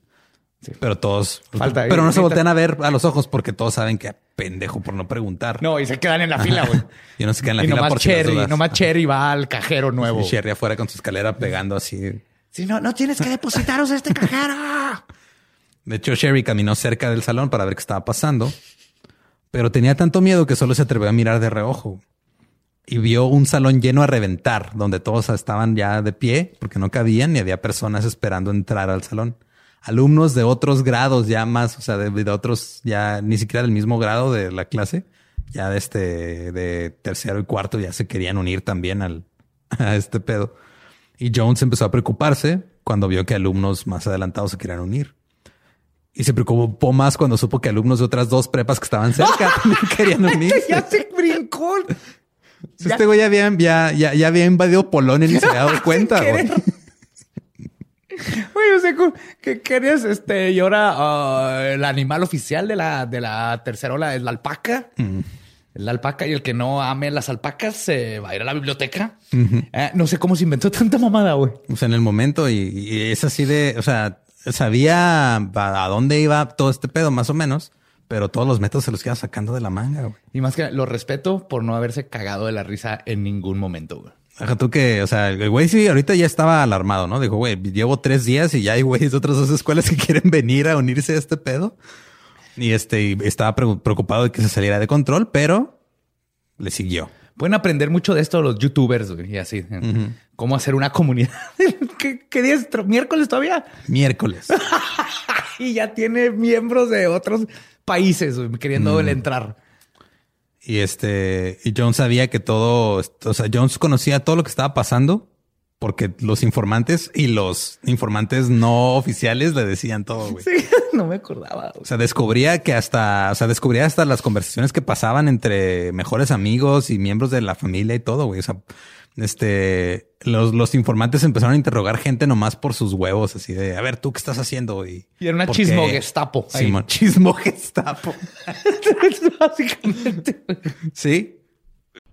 Sí. Pero todos, Falta- pero no se voltean a ver a los ojos porque todos saben que pendejo por no preguntar. No, y se quedan en la fila, güey. Y no se quedan en la y fila nomás por si Cherry, dudas. nomás Cherry va al cajero nuevo. Y Sherry afuera con su escalera pegando así. Si no, no tienes que depositaros este cajero. De hecho, Sherry caminó cerca del salón para ver qué estaba pasando, pero tenía tanto miedo que solo se atrevió a mirar de reojo y vio un salón lleno a reventar, donde todos estaban ya de pie porque no cabían y había personas esperando entrar al salón. Alumnos de otros grados ya más, o sea, de, de otros ya ni siquiera del mismo grado de la clase, ya de este, de tercero y cuarto ya se querían unir también al, a este pedo. Y Jones empezó a preocuparse cuando vio que alumnos más adelantados se querían unir. Y se preocupó más cuando supo que alumnos de otras dos prepas que estaban cerca también querían unirse. ya se brincó. Este güey ya había, ya, ya, ya había invadido Polonia y ni se había dado cuenta. güey. Güey, o sea, que querías este y ahora ah, el animal oficial de la, de la tercera ola es la alpaca. La alpaca y el que no ame las alpacas se va a ir a la biblioteca. Eh, no sé cómo se inventó tanta mamada, güey. O sea, en el momento y, y es así de, o sea, sabía a dónde iba todo este pedo más o menos, pero todos los métodos se los iba sacando de la manga. güey. Y más que lo respeto por no haberse cagado de la risa en ningún momento, güey. Ajá, tú que, o sea, el güey sí, ahorita ya estaba alarmado, ¿no? Dijo, güey, llevo tres días y ya hay güeyes de otras dos escuelas que quieren venir a unirse a este pedo. Y este, y estaba pre- preocupado de que se saliera de control, pero le siguió. Pueden aprender mucho de esto los youtubers güey, y así. Cómo hacer una comunidad. ¿Qué, qué día es? ¿Miércoles todavía? Miércoles. Y ya tiene miembros de otros países queriendo Mm. entrar. Y este, y Jones sabía que todo, o sea, Jones conocía todo lo que estaba pasando porque los informantes y los informantes no oficiales le decían todo, güey. Sí, no me acordaba. güey. O sea, descubría que hasta, o sea, descubría hasta las conversaciones que pasaban entre mejores amigos y miembros de la familia y todo, güey. O sea, este, los, los informantes empezaron a interrogar gente nomás por sus huevos, así de, a ver, ¿tú qué estás haciendo? Y, Y era una chismo gestapo. chismo gestapo. Básicamente. Sí.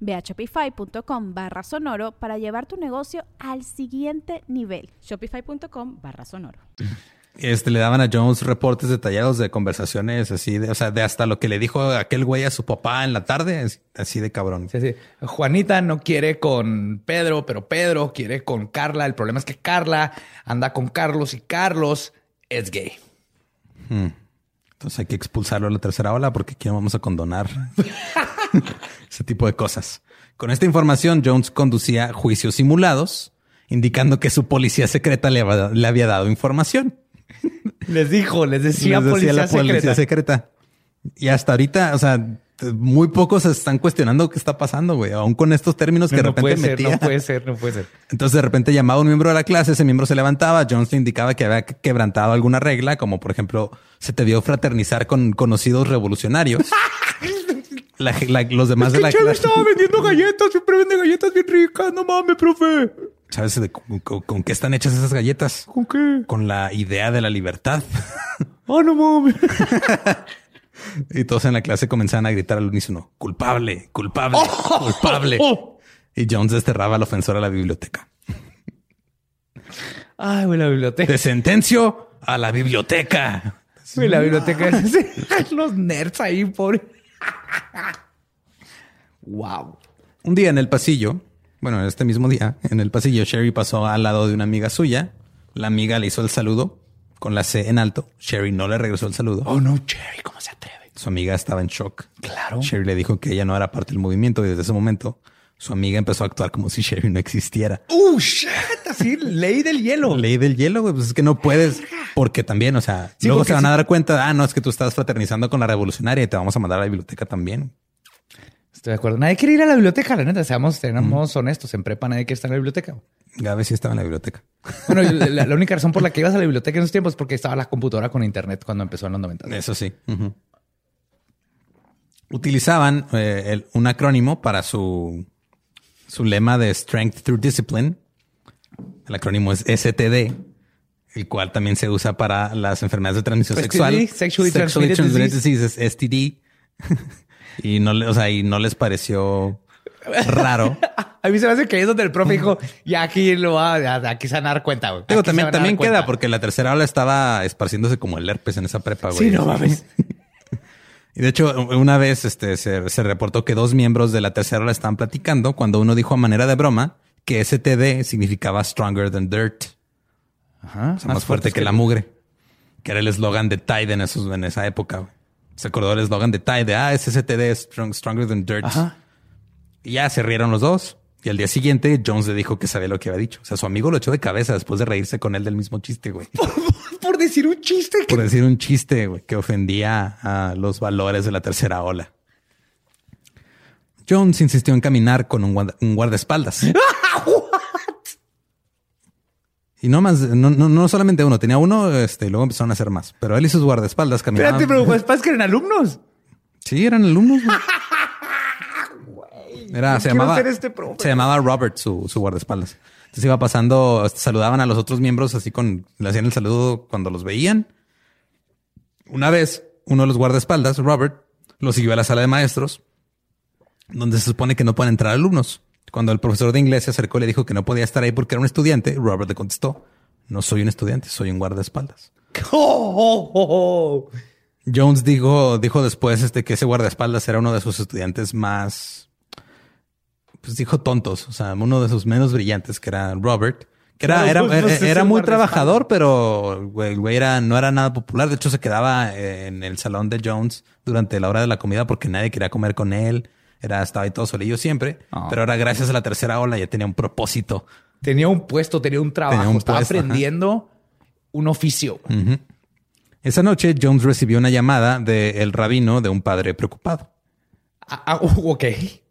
Ve a shopify.com barra sonoro para llevar tu negocio al siguiente nivel. Shopify.com barra sonoro. Este, le daban a Jones reportes detallados de conversaciones así, de, o sea, de hasta lo que le dijo aquel güey a su papá en la tarde, así, de cabrón. Sí, sí. Juanita no quiere con Pedro, pero Pedro quiere con Carla. El problema es que Carla anda con Carlos y Carlos es gay. Entonces hay que expulsarlo a la tercera ola porque aquí no vamos a condonar ese tipo de cosas. Con esta información, Jones conducía juicios simulados, indicando que su policía secreta le, había- le había dado información. Les dijo, les decía, Les decía policía, la policía secreta. secreta. Y hasta ahorita, o sea, muy pocos se están cuestionando qué está pasando, güey. Aún con estos términos que No, de no repente puede ser, metía. no puede ser, no puede ser. Entonces de repente llamaba a un miembro de la clase, ese miembro se levantaba, Jones le indicaba que había quebrantado alguna regla, como por ejemplo, se te vio fraternizar con conocidos revolucionarios. La- la- los demás de la clase. vendiendo galletas, siempre vende galletas bien ricas, no mames, profe. ¿Sabes de con, con- con qué están hechas esas galletas? ¿Con qué? Con la idea de la libertad. Ah, no mames. y todos en la clase comenzaban a gritar al unísono, culpable, culpable, culpable. Y Jones desterraba al ofensor a la biblioteca. Ay, güey, la biblioteca. Te sentencio a la biblioteca. Güey, la biblioteca. Los nerds ahí, pobre. Wow. Un día en el pasillo, bueno, este mismo día, en el pasillo, Sherry pasó al lado de una amiga suya. La amiga le hizo el saludo con la C en alto. Sherry no le regresó el saludo. Oh, no, Cherry, ¿cómo se atreve? Su amiga estaba en shock. Claro. Sherry le dijo que ella no era parte del movimiento y desde ese momento su amiga empezó a actuar como si Sherry no existiera. Uh, shit, así, ley del hielo. Ley del hielo, güey, pues es que no puedes, porque también, o sea, Sí, luego se van a dar cuenta, ah, no, es que tú estás fraternizando con la revolucionaria y te vamos a mandar a la biblioteca también. Estoy de acuerdo. Nadie quiere ir a la biblioteca, la neta. Seamos, seamos honestos. En prepa nadie quiere estar en la biblioteca. Gabe sí estaba en la biblioteca. Bueno, la, la única razón por la que ibas a la biblioteca en esos tiempos es porque estaba la computadora con internet cuando empezó en los 90. Eso sí. Utilizaban eh, el- un acrónimo para su, su lema de Strength Through Discipline. El acrónimo es STD, el cual también se usa para las enfermedades de transmisión STD, sexual. Sexually Transmitted Diseases, STD. y no, o sea, y no les pareció raro. A mí se me hace que es donde el profe dijo, ya aquí lo va, aquí se van a dar cuenta. güey. Digo, también, también cuenta". queda porque la tercera ola estaba esparciéndose como el herpes en esa prepa, güey. Sí, no mames. Y de hecho, una vez este, se, se reportó que dos miembros de la tercera estaban platicando cuando uno dijo a manera de broma que STD significaba stronger than dirt, Ajá. o sea, más, fuerte que, la mugre, que era el eslogan de Tide en, esos, en esa época. güey. Se acordó el eslogan de Tide de, ah, es STD, strong- stronger than dirt. Ajá. Y ya se rieron los dos. Y al día siguiente, Jones le dijo que sabía lo que había dicho. O sea, su amigo lo echó de cabeza después de reírse con él del mismo chiste, güey. Por decir un chiste. Por decir un chiste, güey, que ofendía a los valores de la tercera ola. Jones insistió en caminar con un, guarda- un guardaespaldas. Y no más, no, no, no solamente uno, tenía uno, este, y luego empezaron a hacer más. Pero él y sus guardaespaldas caminaban. Espérate, pero es que eran alumnos. Sí, eran alumnos. Era, se llamaba, este se llamaba Robert, su, su guardaespaldas. Entonces iba pasando, saludaban a los otros miembros así con, le hacían el saludo cuando los veían. Una vez, uno de los guardaespaldas, Robert, lo siguió a la sala de maestros, donde se supone que no pueden entrar alumnos. Cuando el profesor de inglés se acercó y le dijo que no podía estar ahí porque era un estudiante, Robert le contestó, no soy un estudiante, soy un guardaespaldas. Oh, oh, oh, oh. Jones dijo, dijo después este, que ese guardaespaldas era uno de sus estudiantes más, pues dijo tontos, o sea, uno de sus menos brillantes, que era Robert, que era, era, pues, era- muy trabajador, pero el güey era, no era nada popular. De hecho, se quedaba eh, en el salón de Jones durante la hora de la comida porque nadie quería comer con él. Era, estaba ahí todo solillo siempre, Ah. pero ahora gracias a la tercera ola ya tenía un propósito. Tenía un puesto, tenía un trabajo, Tenía un estaba puesto, ajá. aprendiendo un oficio. Esa noche, Jones recibió una llamada del rabino de un padre preocupado. Ah, ah, ok.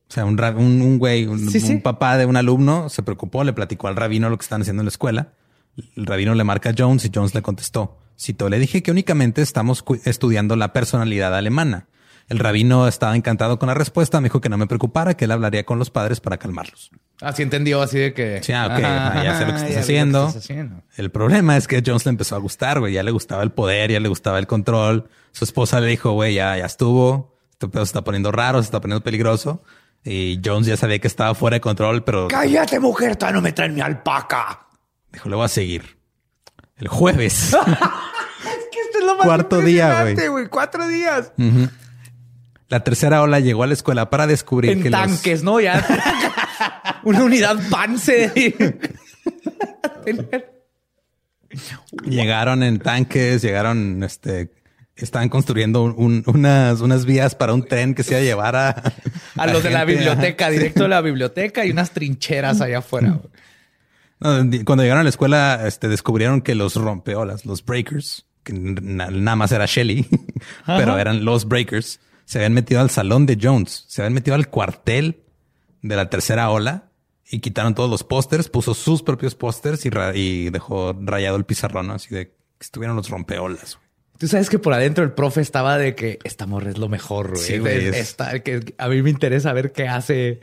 O sea, un, un, un güey, un, Sí, sí. un papá de un alumno se preocupó, le platicó al rabino lo que están haciendo en la escuela. El rabino le marca a Jones y Jones le contestó. Cito, le dije que únicamente estamos estudiando la personalidad alemana. El rabino estaba encantado con la respuesta, me dijo que no me preocupara, que él hablaría con los padres para calmarlos. Así entendió, así de que. Sí, ah, ok, ajá, ya sé lo que estás haciendo. estás haciendo. El problema es que a Jones le empezó a gustar, güey. Ya le gustaba el poder, ya le gustaba el control. Su esposa le dijo, güey, ya, ya estuvo. Este pedo se está poniendo raro, se está poniendo peligroso. Y Jones ya sabía que estaba fuera de control, pero Cállate, mujer, todavía no me traen mi alpaca. dijo, le voy a seguir. El jueves. lo más Cuarto día, güey. Cuatro días. La tercera ola llegó a la escuela para descubrir En que los- tanques, ¿no? Ya. Una unidad Panzer. llegaron en tanques, llegaron, este, estaban construyendo un- unas, unas vías para un tren que se iba a llevar a, A los de la biblioteca, directo de la biblioteca y unas trincheras allá afuera. No, Cuando llegaron a la escuela, este, descubrieron que los rompeolas, los breakers, que nada más era Shelly, pero eran los breakers, se habían metido al salón de Jones, se habían metido al cuartel de la tercera ola y quitaron todos los pósters, puso sus propios pósters y, dejó rayado el pizarrón, ¿no? así de que estuvieron los rompeolas. Tú sabes que por adentro el profe estaba de que esta morra es lo mejor, güey. Sí, güey, Es- es- esta- que a mí me interesa ver qué hace.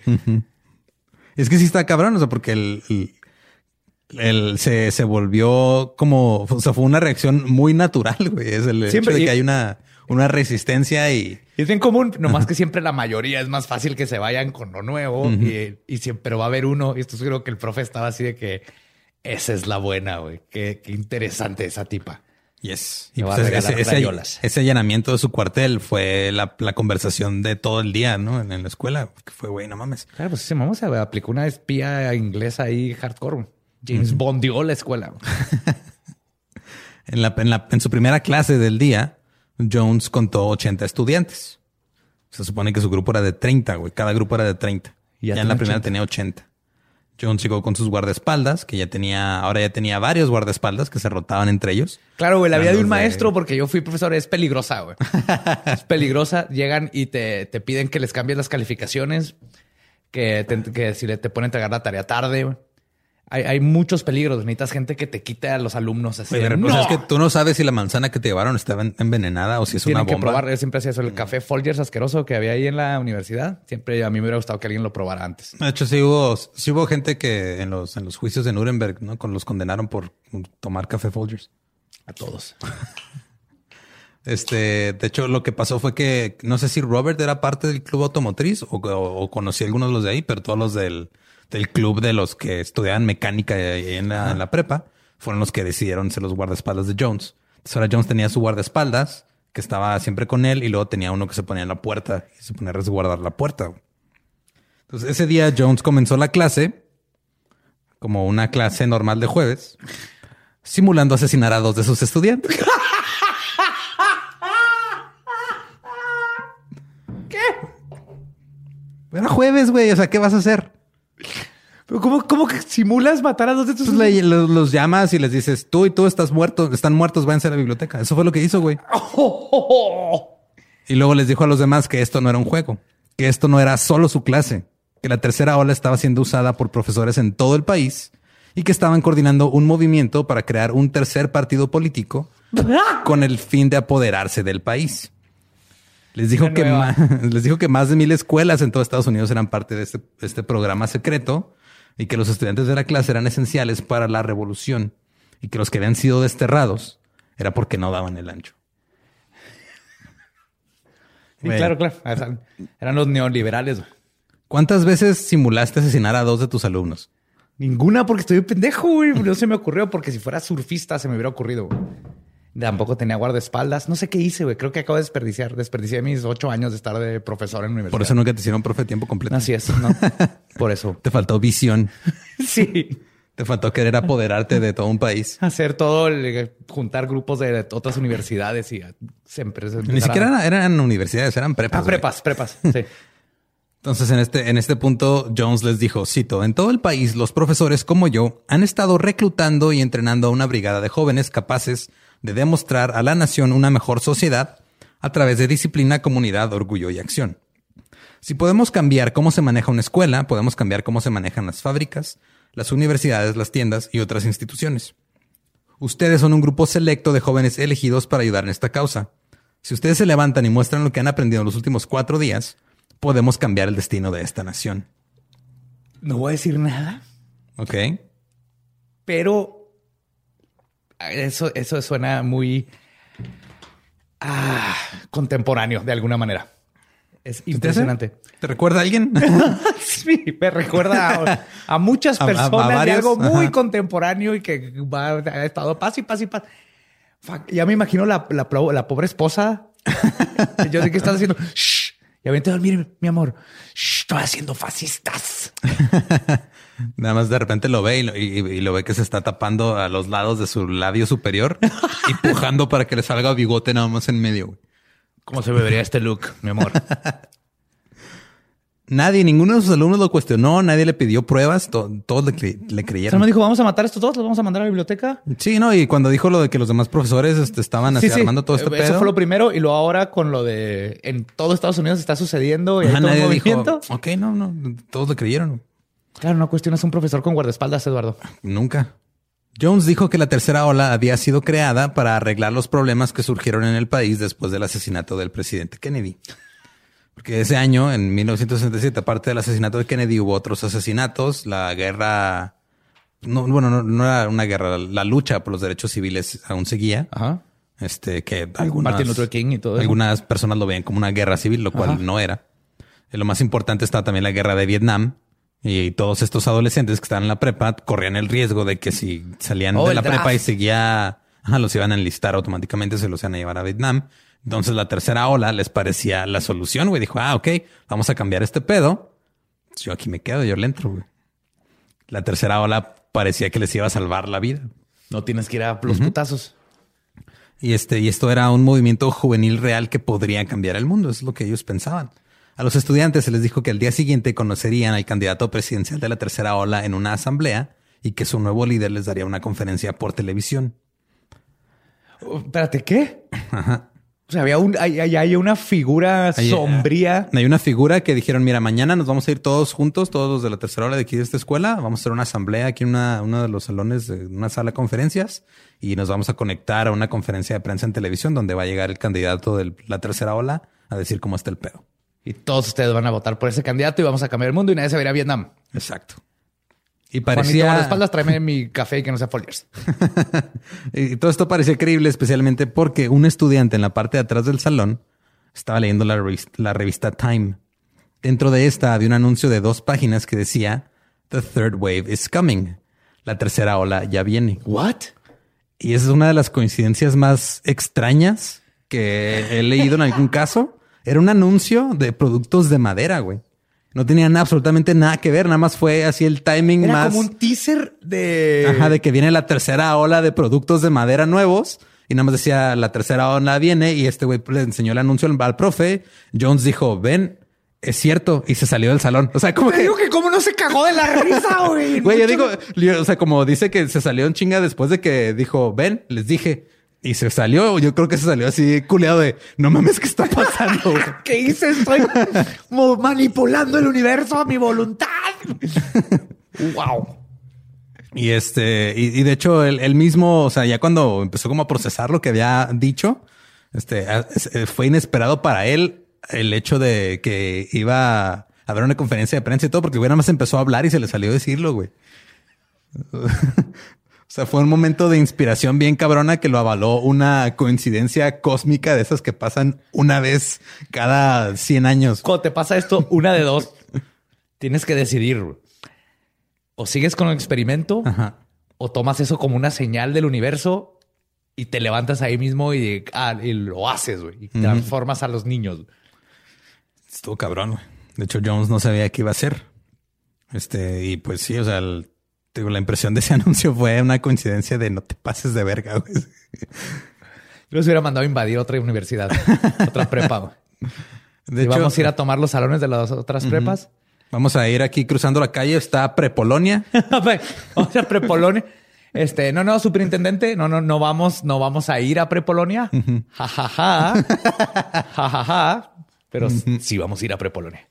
Es que sí está cabrón, o sea, porque el, el- el- se, se volvió como, o sea, fue una reacción muy natural, güey. Es el Siempre- hecho de que hay una, una resistencia y Y es bien común, nomás que siempre la mayoría es más fácil que se vayan con lo nuevo y, y siempre pero va a haber uno. Y esto creo que el profe estaba así de que esa es la buena, güey. Qué, qué interesante esa tipa. Yes. Y va pues a ese, ese- ese allanamiento de su cuartel fue la, la conversación de todo el día, ¿no? En, en la escuela. Que fue, güey, no mames. Claro, pues sí, vamos a aplicar una espía inglesa ahí hardcore. James Bondió la escuela. En, la, en, la, en su primera clase del día, Jones contó 80 estudiantes. Se supone que su grupo era de 30, güey. Cada grupo era de 30. Y ya ya en la primera 80. tenía 80. Jones llegó con sus guardaespaldas, que ya tenía, ahora ya tenía varios guardaespaldas que se rotaban entre ellos. Claro, güey, la vida de un de- maestro, porque yo fui profesor, es peligrosa, güey. es peligrosa. Llegan y te, te piden que les cambies las calificaciones, que, te- que si le, te ponen a entregar la tarea tarde. güey. Hay, hay muchos peligros. Necesitas gente que te quite a los alumnos así. Oye, pues "No". es que tú no sabes si la manzana que te llevaron estaba en- envenenada o si es Tienen una que bomba. probar. Yo siempre hacía eso. El café Folgers asqueroso que había ahí en la universidad. Siempre a mí me hubiera gustado que alguien lo probara antes. De hecho, sí hubo, sí hubo gente que en los, en los juicios de Nuremberg, ¿no? Con los condenaron por tomar café Folgers. A todos. Este, de hecho, lo que pasó fue que no sé si Robert era parte del club automotriz o, o, o conocí a algunos de los de ahí, pero todos los del, del club de los que estudiaban mecánica en la, en la prepa fueron los que decidieron ser los guardaespaldas de Jones. Entonces ahora Jones tenía su guardaespaldas que estaba siempre con él y luego tenía uno que se ponía en la puerta y se ponía a resguardar la puerta. Entonces ese día Jones comenzó la clase como una clase normal de jueves, simulando asesinar a dos de sus estudiantes. Era jueves, güey. O sea, ¿qué vas a hacer? ¿Cómo, cómo que simulas matar a dos de tus Pues le- los, los llamas y les dices, tú y tú estás muerto, están muertos, váyanse a la biblioteca. Eso fue lo que hizo, güey. Y luego les dijo a los demás que esto no era un juego, que esto no era solo su clase, que la tercera ola estaba siendo usada por profesores en todo el país y que estaban coordinando un movimiento para crear un tercer partido político con el fin de apoderarse del país. Les dijo, que ma- les dijo que más de mil escuelas en todo Estados Unidos eran parte de este, este programa secreto y que los estudiantes de la clase eran esenciales para la revolución y que los que habían sido desterrados era porque no daban el ancho. Sí, claro, claro. Eran- los neoliberales. ¿Cuántas veces simulaste asesinar a dos de tus alumnos? Ninguna porque estoy pendejo, güey. No se me ocurrió porque si fuera surfista se me hubiera ocurrido. güey. Tampoco tenía guardaespaldas. No sé qué hice, güey. Creo que acabo de desperdiciar. Desperdicié mis ocho años de estar de profesor en la universidad. Por eso nunca te hicieron profe de tiempo completo. Así es, ¿no? Por eso. Te faltó visión. Sí. Te faltó querer apoderarte de todo un país. Hacer todo, el- juntar grupos de otras universidades y siempre... Ni siquiera eran, eran universidades, eran prepas. Ah, prepas, prepas. Sí. Entonces, en este, en este punto, Jones les dijo, cito, en todo el país, los profesores como yo han estado reclutando y entrenando a una brigada de jóvenes capaces de demostrar a la nación una mejor sociedad a través de disciplina, comunidad, orgullo y acción. Si podemos cambiar cómo se maneja una escuela, podemos cambiar cómo se manejan las fábricas, las universidades, las tiendas y otras instituciones. Ustedes son un grupo selecto de jóvenes elegidos para ayudar en esta causa. Si ustedes se levantan y muestran lo que han aprendido en los últimos cuatro días, podemos cambiar el destino de esta nación. No voy a decir nada, ¿Ok? pero eso, eso suena muy ah, contemporáneo de alguna manera. Es impresionante. ¿Te recuerda a alguien? Sí, me recuerda a, a muchas A- a- a personas de algo muy ajá. contemporáneo y que va, ha estado paz y paz y paz. Fuck, Ya me imagino la, la, la pobre esposa. Yo sé que estás haciendo. Vente a dormir, mi amor. Shh, estoy haciendo fascistas. Nada más de repente lo ve y lo, y- y lo ve que se está tapando a los lados de su labio superior y pujando para que le salga bigote nada más en medio. güey. ¿Cómo se bebería este look, mi amor? Nadie, ninguno de sus alumnos lo cuestionó, nadie le pidió pruebas, to- todos le, cre- le Salma creyeron. dijo, vamos a matar a estos dos, los vamos a mandar a la biblioteca. Sí, no, y cuando dijo lo de que los demás profesores este, estaban así armando todo este Eso pedo, fue lo primero. Y luego ahora con lo de en todo Estados Unidos está sucediendo y hay ajá, todo un nadie dijo, movimiento. ok, no, no, todos le creyeron. Claro, no cuestionas a un profesor con guardaespaldas, Eduardo. Nunca. Jones dijo que la tercera ola había sido creada para arreglar los problemas que surgieron en el país después del asesinato del presidente Kennedy. Porque ese año, en 1967, aparte del asesinato de Kennedy, hubo otros asesinatos, la guerra... No, bueno, no, no era una guerra, la lucha por los derechos civiles aún seguía. Ajá. Este, que algunas, Martin Luther King y todo eso. algunas personas lo veían como una guerra civil, lo cual Ajá. no era. Y lo más importante está también la guerra de Vietnam. Y todos estos adolescentes que estaban en la prepa corrían el riesgo de que si salían Oh, de la prepa y seguía, ajá, los iban a enlistar automáticamente, se los iban a llevar a Vietnam. Entonces la tercera ola les parecía la solución, güey. Dijo, ah, ok, vamos a cambiar este pedo. Yo aquí me quedo, yo le entro, güey. La tercera ola parecía que les iba a salvar la vida. No tienes que ir a los putazos. Y este, y esto era un movimiento juvenil real que podría cambiar el mundo. Eso es lo que ellos pensaban. A los estudiantes se les dijo que al día siguiente conocerían al candidato presidencial de la tercera ola en una asamblea y que su nuevo líder les daría una conferencia por televisión. Oh, espérate, ¿qué? O sea, había un, hay, hay- hay una figura Hay- sombría. Hay una figura que dijeron, mira, mañana nos vamos a ir todos juntos, todos los de la tercera ola de aquí de esta escuela. Vamos a hacer una asamblea aquí en una, uno de los salones de una sala de conferencias y nos vamos a conectar a una conferencia de prensa en televisión donde va a llegar el candidato de la tercera ola a decir cómo está el pedo. Y todos ustedes van a votar por ese candidato y vamos a cambiar el mundo y nadie se va a ir a Vietnam. Exacto. Y Juanito, parecía... a espaldas, tráeme mi café y que no sea Foliers. Y todo esto parecía creíble, especialmente porque un estudiante en la parte de atrás del salón estaba leyendo la revista, la revista Time. Dentro de esta había un anuncio de dos páginas que decía The third wave is coming. La tercera ola ya viene. ¿What? Y esa es una de las coincidencias más extrañas que he leído en algún caso. Era un anuncio de productos de madera, güey. No tenían absolutamente nada que ver, nada más fue así el timing Era más. como un teaser de... Ajá, de que viene la tercera ola de productos de madera nuevos. Y nada más decía, la tercera ola viene. Y este güey le enseñó el anuncio al, profe. Jones dijo, ven, es cierto. Y se salió del salón. O sea, como Te que... digo que cómo no se cagó de la risa, güey. Güey, yo digo, yo- o sea, como dice que se salió en chinga después de que dijo, ven, les dije. Y se salió, yo creo que se salió así culeado de, no mames, ¿qué está pasando? güey?" ¿Qué hice? Estoy manipulando el universo a mi voluntad. wow. Y este, y, y de hecho, él, él mismo, o sea, ya cuando empezó como a procesar lo que había dicho, este, eh, fue inesperado para él el hecho de que iba a haber una conferencia de prensa y todo, porque güey nada más empezó a hablar y se le salió a decirlo, güey. O sea, fue un momento de inspiración bien cabrona que lo avaló una coincidencia cósmica de esas que pasan una vez cada 100 años. Cuando te pasa esto, una de dos, tienes que decidir. O sigues con el experimento Ajá. o tomas eso como una señal del universo y te levantas ahí mismo y, ah, y lo haces, güey. Y transformas a los niños. Estuvo cabrón, güey. De hecho, Jones no sabía qué iba a hacer. Este, y pues sí, o sea, el- digo, la impresión de ese anuncio fue una coincidencia de no te pases de verga, güey. Yo los hubiera mandado a invadir otra universidad, otra prepa. güey. De Y hecho, vamos a ir a tomar los salones de las otras prepas. vamos a ir aquí cruzando la calle, está Prepolonia. vamos a Prepolonia. Este, no, no, superintendente, no, no, no vamos, no vamos a ir a Prepolonia. Ja, ja, ja. Ja, ja, ja. Pero sí vamos a ir a Prepolonia.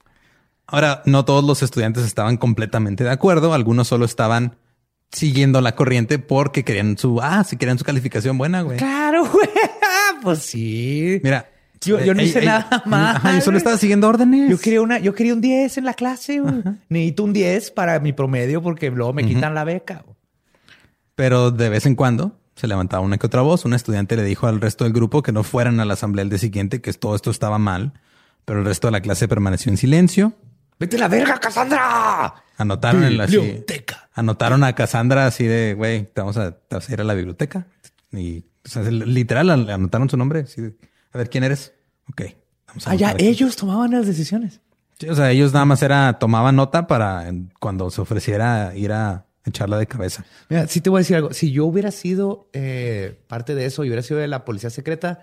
Ahora, no todos los estudiantes estaban completamente de acuerdo. Algunos solo estaban siguiendo la corriente porque querían su, ah, si querían su calificación buena, güey. Claro, güey. Pues sí. Mira. Yo- yo no hice ey, nada mal. Ajá, yo solo estaba siguiendo órdenes. Yo quería una, yo quería un 10 en la clase. Necesito un 10 para mi promedio porque luego me quitan la beca. Pero de vez en cuando se levantaba una que otra voz. Un estudiante le dijo al resto del grupo que no fueran a la asamblea el día siguiente, que todo esto estaba mal. Pero el resto de la clase permaneció en silencio. ¡Vete a la verga, Cassandra! Anotaron en la así- Biblioteca. Anotaron a Cassandra así de, güey, te vamos a, te vas a ir a la biblioteca. Y o sea, literal anotaron su nombre. a ver, ¿quién eres? Ok. Vamos a ah, ya, ellos tomaban las decisiones. Sí, o sea, ellos nada más era, tomaban nota para cuando se ofreciera ir a echarla de cabeza. Mira, sí te voy a decir algo. Si yo hubiera sido eh, parte de eso y hubiera sido de la policía secreta,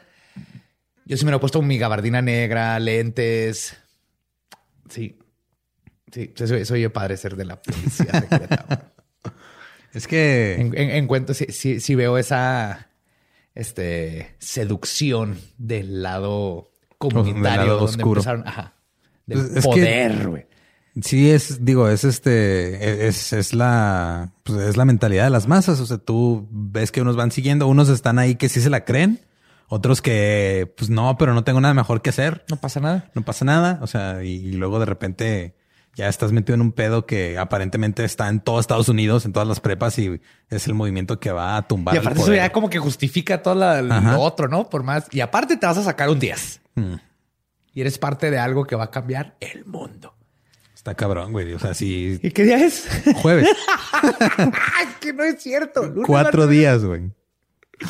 yo sí me lo he puesto mi gabardina negra, lentes. Sí. Sí, soy, soy yo padre ser de la policía secreta. es que... En, cuanto si, veo esa este, seducción del lado comunitario. donde oscuro. Empezaron, ajá, del pues poder, güey. Sí, es, digo, es este, es, es la, pues es la mentalidad de las masas. O sea, tú ves que unos van siguiendo, unos están ahí que sí se la creen, otros que, pues no, pero no tengo nada mejor que hacer. No pasa nada. No pasa nada. O sea, y, luego de repente ya estás metido en un pedo que aparentemente está en todo Estados Unidos, en todas las prepas y es el movimiento que va a tumbar. Y aparte eso ya como que justifica todo lo otro, ¿no? Por más. Y aparte te vas a sacar un 10. Hmm. Y eres parte de algo que va a cambiar el mundo. Está cabrón, güey. O sea, si. ¿Y qué día es? Jueves. que no es cierto. cuatro días, güey.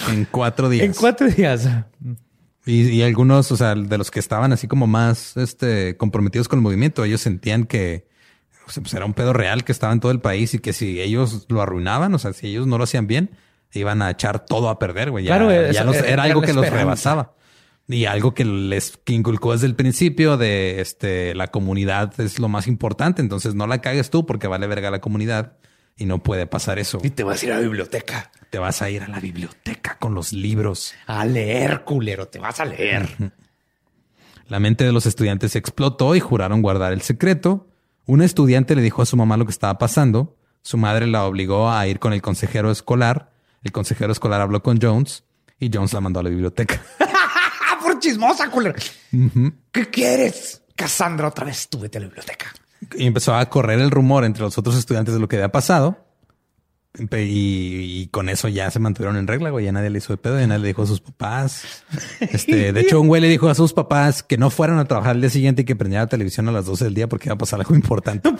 En cuatro días. En cuatro días. Y, algunos, o sea, de los que estaban así como más este, comprometidos con el movimiento, ellos sentían que pues era un pedo real que estaba en todo el país y que si ellos lo arruinaban, o sea, si ellos no lo hacían bien, iban a echar todo a perder, güey. claro, ya era, algo que los rebasaba. Y algo que les inculcó desde el principio de este, la comunidad es lo más importante. Entonces no la cagues tú porque vale verga la comunidad y no puede pasar eso. Y te vas a ir a la biblioteca. Te vas a ir a la biblioteca con los libros. A leer, culero. Te vas a leer. La mente de los estudiantes explotó y juraron guardar el secreto. Un estudiante le dijo a su mamá lo que estaba pasando. Su madre la obligó a ir con el consejero escolar. El consejero escolar habló con Jones y Jones la mandó a la biblioteca. chismosa, culera. ¿Qué quieres? Cassandra, otra vez tú vete a la biblioteca. Y empezó a correr el rumor entre los otros estudiantes de lo que había pasado. Y, con eso ya se mantuvieron en regla, güey. Ya nadie le hizo de pedo, ya nadie le dijo a sus papás. Este, de hecho, un güey le dijo a sus papás que no fueran a trabajar el día siguiente y que prendieran la televisión a las 12 del día porque iba a pasar algo importante.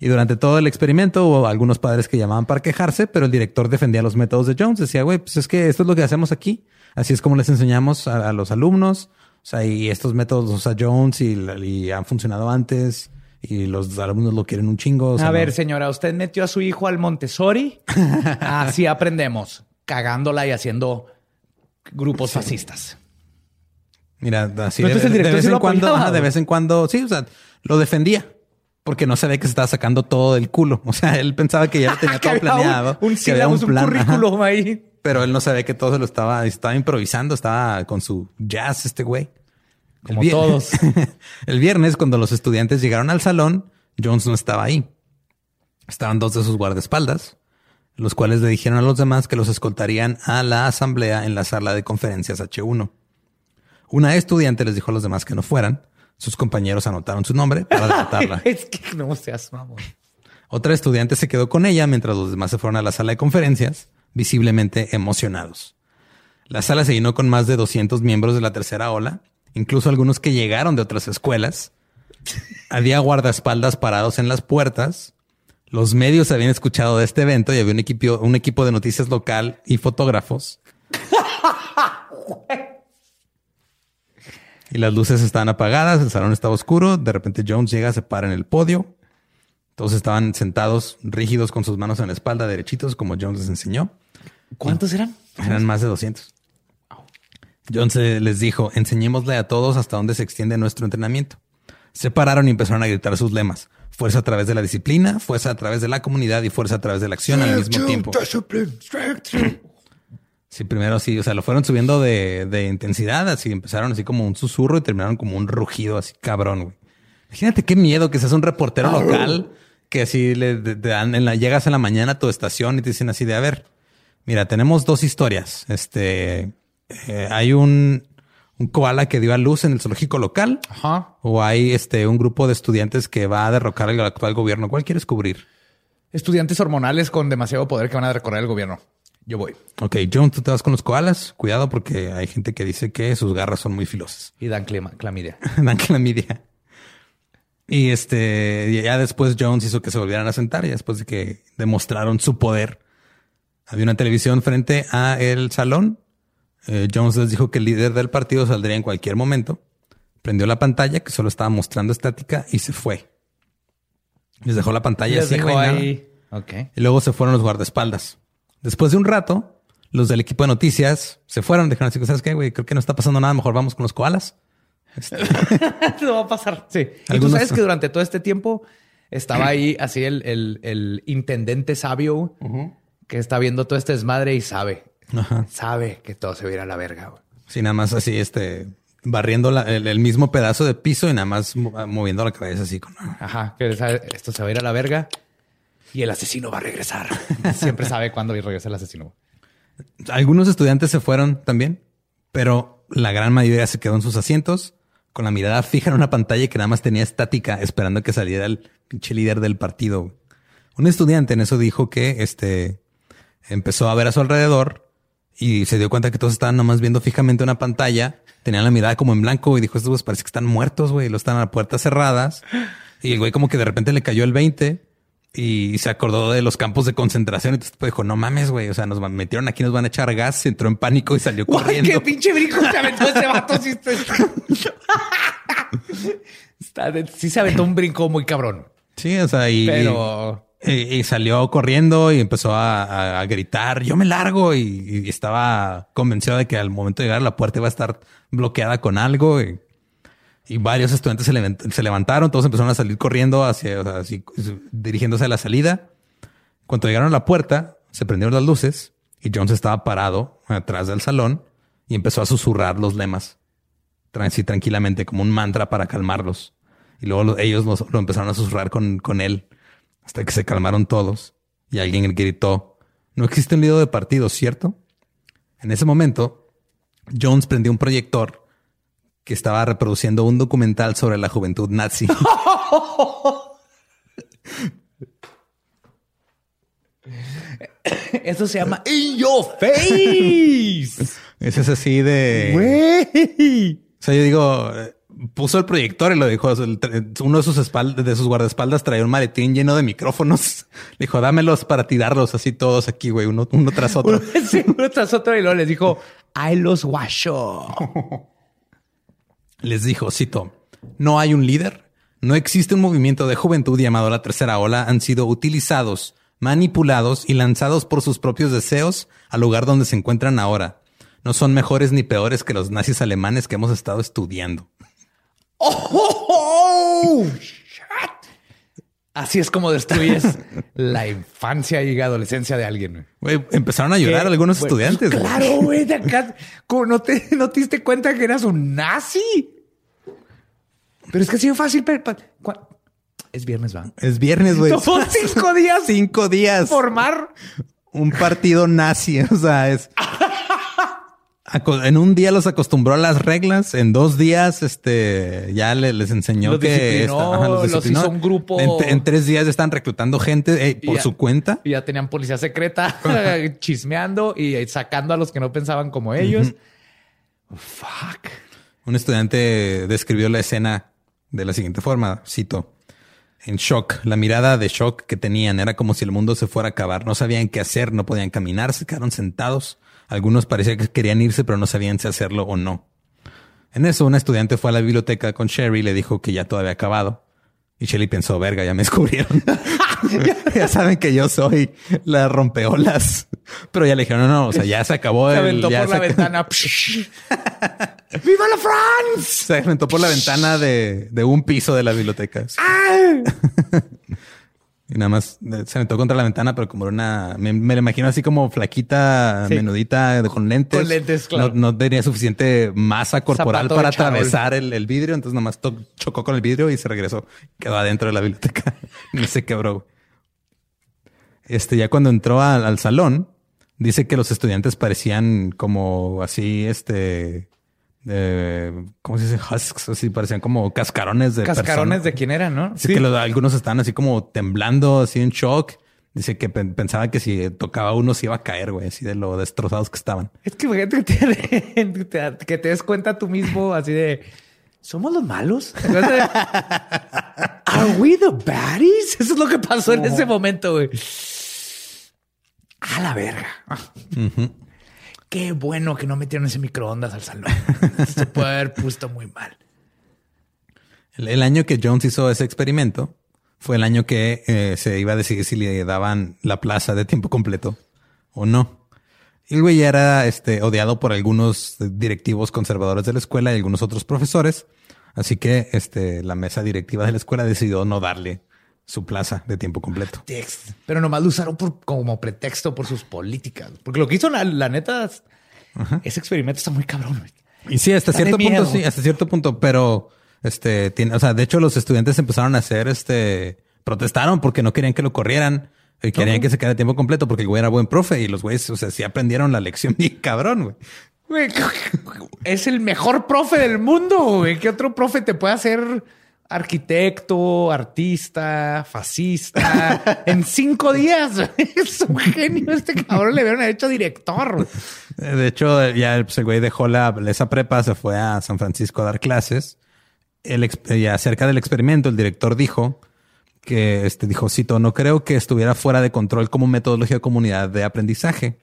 Y durante todo el experimento hubo algunos padres que llamaban para quejarse, pero el director defendía los métodos de Jones. Decía, güey, pues es que esto es lo que hacemos aquí. Así es como les enseñamos a, los alumnos. O sea, y estos métodos los usa Jones y, han funcionado antes y los alumnos lo quieren un chingo. a ver, señora, usted metió a su hijo al Montessori. Así aprendemos, cagándola y haciendo grupos fascistas. Mira, así de, vez en cuando, de vez en cuando, sí, o sea, lo defendía porque no se ve que se estaba sacando todo del culo. O sea, él pensaba que ya lo tenía todo planeado. Un, un, un, currículum ahí. Pero él no sabía que todo se lo estaba, estaba improvisando, estaba con su jazz este güey. Como todos. el viernes, cuando los estudiantes llegaron al salón, Jones no estaba ahí. Estaban dos de sus guardaespaldas, los cuales le dijeron a los demás que los escoltarían a la asamblea en la sala de conferencias H1. Una estudiante les dijo a los demás que no fueran. Sus compañeros anotaron su nombre para delatarla. es que no seas mamón. Otra estudiante se quedó con ella mientras los demás se fueron a la sala de conferencias visiblemente emocionados. La sala se llenó con más de 200 miembros de la tercera ola, incluso algunos que llegaron de otras escuelas. Había guardaespaldas parados en las puertas. Los medios habían escuchado de este evento y había un equipo, un equipo de noticias local y fotógrafos. y las luces estaban apagadas, el salón estaba oscuro. De repente Jones llega, se para en el podio. Todos estaban sentados, rígidos, con sus manos en la espalda, derechitos, como Jones les enseñó. ¿Cuántos eran? Eran más de 200. Jones les dijo, enseñémosle a todos hasta dónde se extiende nuestro entrenamiento. Se pararon y empezaron a gritar sus lemas. Fuerza a través de la disciplina, fuerza a través de la comunidad y fuerza a través de la acción al mismo tiempo. Sí, primero sí, o sea, lo fueron subiendo de, de intensidad, así empezaron así como un susurro y terminaron como un rugido así cabrón, güey. Imagínate qué miedo que seas un reportero local que si le dan en la, llegas en la mañana a tu estación y te dicen así de, a ver, mira, tenemos dos historias. Este, eh, hay un, un koala que dio a luz en el zoológico local. Ajá. O hay este, un grupo de estudiantes que va a derrocar al actual gobierno. ¿Cuál quieres cubrir? Estudiantes hormonales con demasiado poder que van a derrocar el gobierno. Yo voy. Ok, John, tú te vas con los koalas. Cuidado porque hay gente que dice que sus garras son muy filosas. Y dan clamidia. dan clamidia. Y este, ya después Jones hizo que se volvieran a sentar y después de que demostraron su poder, Había una televisión frente a el salón. Eh, Jones les dijo que el líder del partido saldría en cualquier momento. Prendió la pantalla que solo estaba mostrando estática y se fue. Les dejó la pantalla Les así, dejó ahí. Y luego se fueron los guardaespaldas. Después de un rato, los del equipo de noticias se fueron. Dijeron así, ¿sabes qué, güey? Creo que no está pasando nada. Mejor vamos con los koalas. Lo va a pasar. Sí. Y tú sabes que durante todo este tiempo estaba ahí así el, el- el intendente sabio que está viendo todo este desmadre y sabe, Ajá. sabe que todo se va a ir a la verga. güey. Sí, nada más así, este, barriendo la- el, el mismo pedazo de piso y nada más mo- moviendo la cabeza así con... Ajá, que sabe, esto se va a ir a la verga y el asesino va a regresar. Siempre sabe cuándo regresa el asesino. Algunos estudiantes se fueron también, pero la gran mayoría se quedó en sus asientos con la mirada fija en una pantalla que nada más tenía estática esperando que saliera el pinche líder del partido. Un estudiante en eso dijo que este empezó a ver a su alrededor y se dio cuenta que todos estaban nomás viendo fijamente una pantalla, tenían la mirada como en blanco y dijo, estos güeyes parece que están muertos, güey, lo están a puertas cerradas. Y el güey como que de repente le cayó el 20 y se acordó de los campos de concentración. Y entonces pues, dijo, no mames, güey. O sea, nos metieron aquí, nos van a echar gas. Se entró en pánico y salió corriendo. ¡Qué pinche brinco se aventó ese vato! Sí, está- sí se aventó un brinco muy cabrón. Sí, o sea, y, Pero... y, salió corriendo y empezó a, a- gritar, yo me largo. Y, estaba convencido de que al momento de llegar a la puerta iba a estar bloqueada con algo. Y, varios estudiantes se, levant- se levantaron, todos empezaron a salir corriendo hacia, así, dirigiéndose a la salida. Cuando llegaron a la puerta, se prendieron las luces y Jones estaba parado atrás del salón y empezó a susurrar los lemas. Así tranquilamente, como un mantra para calmarlos. Y luego lo- ellos los- lo empezaron a susurrar con, con él hasta que se calmaron todos. Y alguien gritó, no existe un líder de partido, ¿cierto? En ese momento, Jones prendió un proyector que estaba reproduciendo un documental sobre la juventud nazi. Eso se llama In Your Face. Ese es así de... O sea, yo digo, puso el proyector y lo dijo. Uno de sus espaldas, de sus guardaespaldas traía un maletín lleno de micrófonos. Le dijo, dámelos para tirarlos así todos aquí, güey, uno, uno tras otro. Sí, uno tras otro y luego les dijo, I los washo. Les dijo, cito, no hay un líder, no existe un movimiento de juventud llamado la tercera ola, han sido utilizados, manipulados y lanzados por sus propios deseos al lugar donde se encuentran ahora. No son mejores ni peores que los nazis alemanes que hemos estado estudiando. Oh, shit. Así es como destruyes la infancia y adolescencia de alguien. güey. Empezaron a llorar ¿Qué? algunos Güey, estudiantes. Claro, güey, de acá. ¿Cómo no te, no te diste cuenta que eras un nazi? Pero es que ha sido fácil. Es viernes, va. Es viernes, güey. Son cinco días Cinco días. formar. un partido nazi. O sea, es. En un día los acostumbró a las reglas, en dos días este ya le- les enseñó Los que disciplinó, los hizo un grupo. En, en tres días están reclutando gente eh, por ya- su cuenta. Y ya tenían policía secreta chismeando y sacando a los que no pensaban como ellos. Fuck. Un estudiante describió la escena de la siguiente forma, cito, en shock, la mirada de shock que tenían era como si el mundo se fuera a acabar, no sabían qué hacer, no podían caminar, se quedaron sentados, algunos parecía que querían irse pero no sabían si hacerlo o no. En eso, un estudiante fue a la biblioteca con Sherry y le dijo que ya todo había acabado. Y Shelly pensó, verga, ya me descubrieron. ya saben que yo soy la rompeolas. Pero ya le dijeron, no, no, o sea, ya se acabó. Se el- aventó ya por se la ventana. ¡Viva la France! Se aventó por la ventana de, de un piso de la biblioteca. Y nada más eh, se aventó contra la ventana, pero como era una... Me, me la imagino así como flaquita, Sí. menudita, con lentes. Con lentes, claro. No, no tenía suficiente masa corporal Zapato para atravesar el, el vidrio. Entonces nada más chocó con el vidrio y se regresó. Quedó adentro de la biblioteca. y se quebró. Este, ya cuando entró al, al salón, dice que los estudiantes parecían como así, este... de- ¿Cómo se dice? Husks, así parecían como cascarones de Cascarones persona. de quién eran, ¿no? Así que los- algunos estaban así como temblando, así en shock. Dice que pen- pensaba que si tocaba uno se iba a caer, güey, así de lo destrozados que estaban. Es que fíjate que te, que te des cuenta tú mismo así de ¿Somos los malos? ¿Are we the baddies? Eso es lo que pasó en ese momento, güey. A la verga. Qué bueno que no metieron ese microondas al salón. Se puede haber puesto muy mal. El, año que Jones hizo ese experimento fue el año que eh, se iba a decidir si le daban la plaza de tiempo completo o no. El güey ya era este, odiado por algunos directivos conservadores de la escuela y algunos otros profesores. Así que este, la mesa directiva de la escuela decidió no darle su plaza de tiempo completo. Pero nomás lo usaron por, como pretexto por sus políticas. Porque lo que hizo la, la neta, ese experimento está muy cabrón. güey. Y sí, hasta Está cierto punto, sí, hasta cierto punto, pero este, tiene, o sea, de hecho los estudiantes empezaron a hacer, este, protestaron porque no querían que lo corrieran y querían que se quedara tiempo completo porque el güey era buen profe y los güeyes, o sea, sí aprendieron la lección bien cabrón, güey. Güey, es el mejor profe del mundo. Güey. ¿Qué otro profe te puede hacer arquitecto, artista, fascista en cinco días? Es un genio. Este cabrón le hubieran hecho director. De hecho, ya pues, el güey dejó la, esa prepa, se fue a San Francisco a dar clases. El, y acerca del experimento, el director dijo que, este, dijo, cito, no creo que estuviera fuera de control como metodología de comunidad de aprendizaje.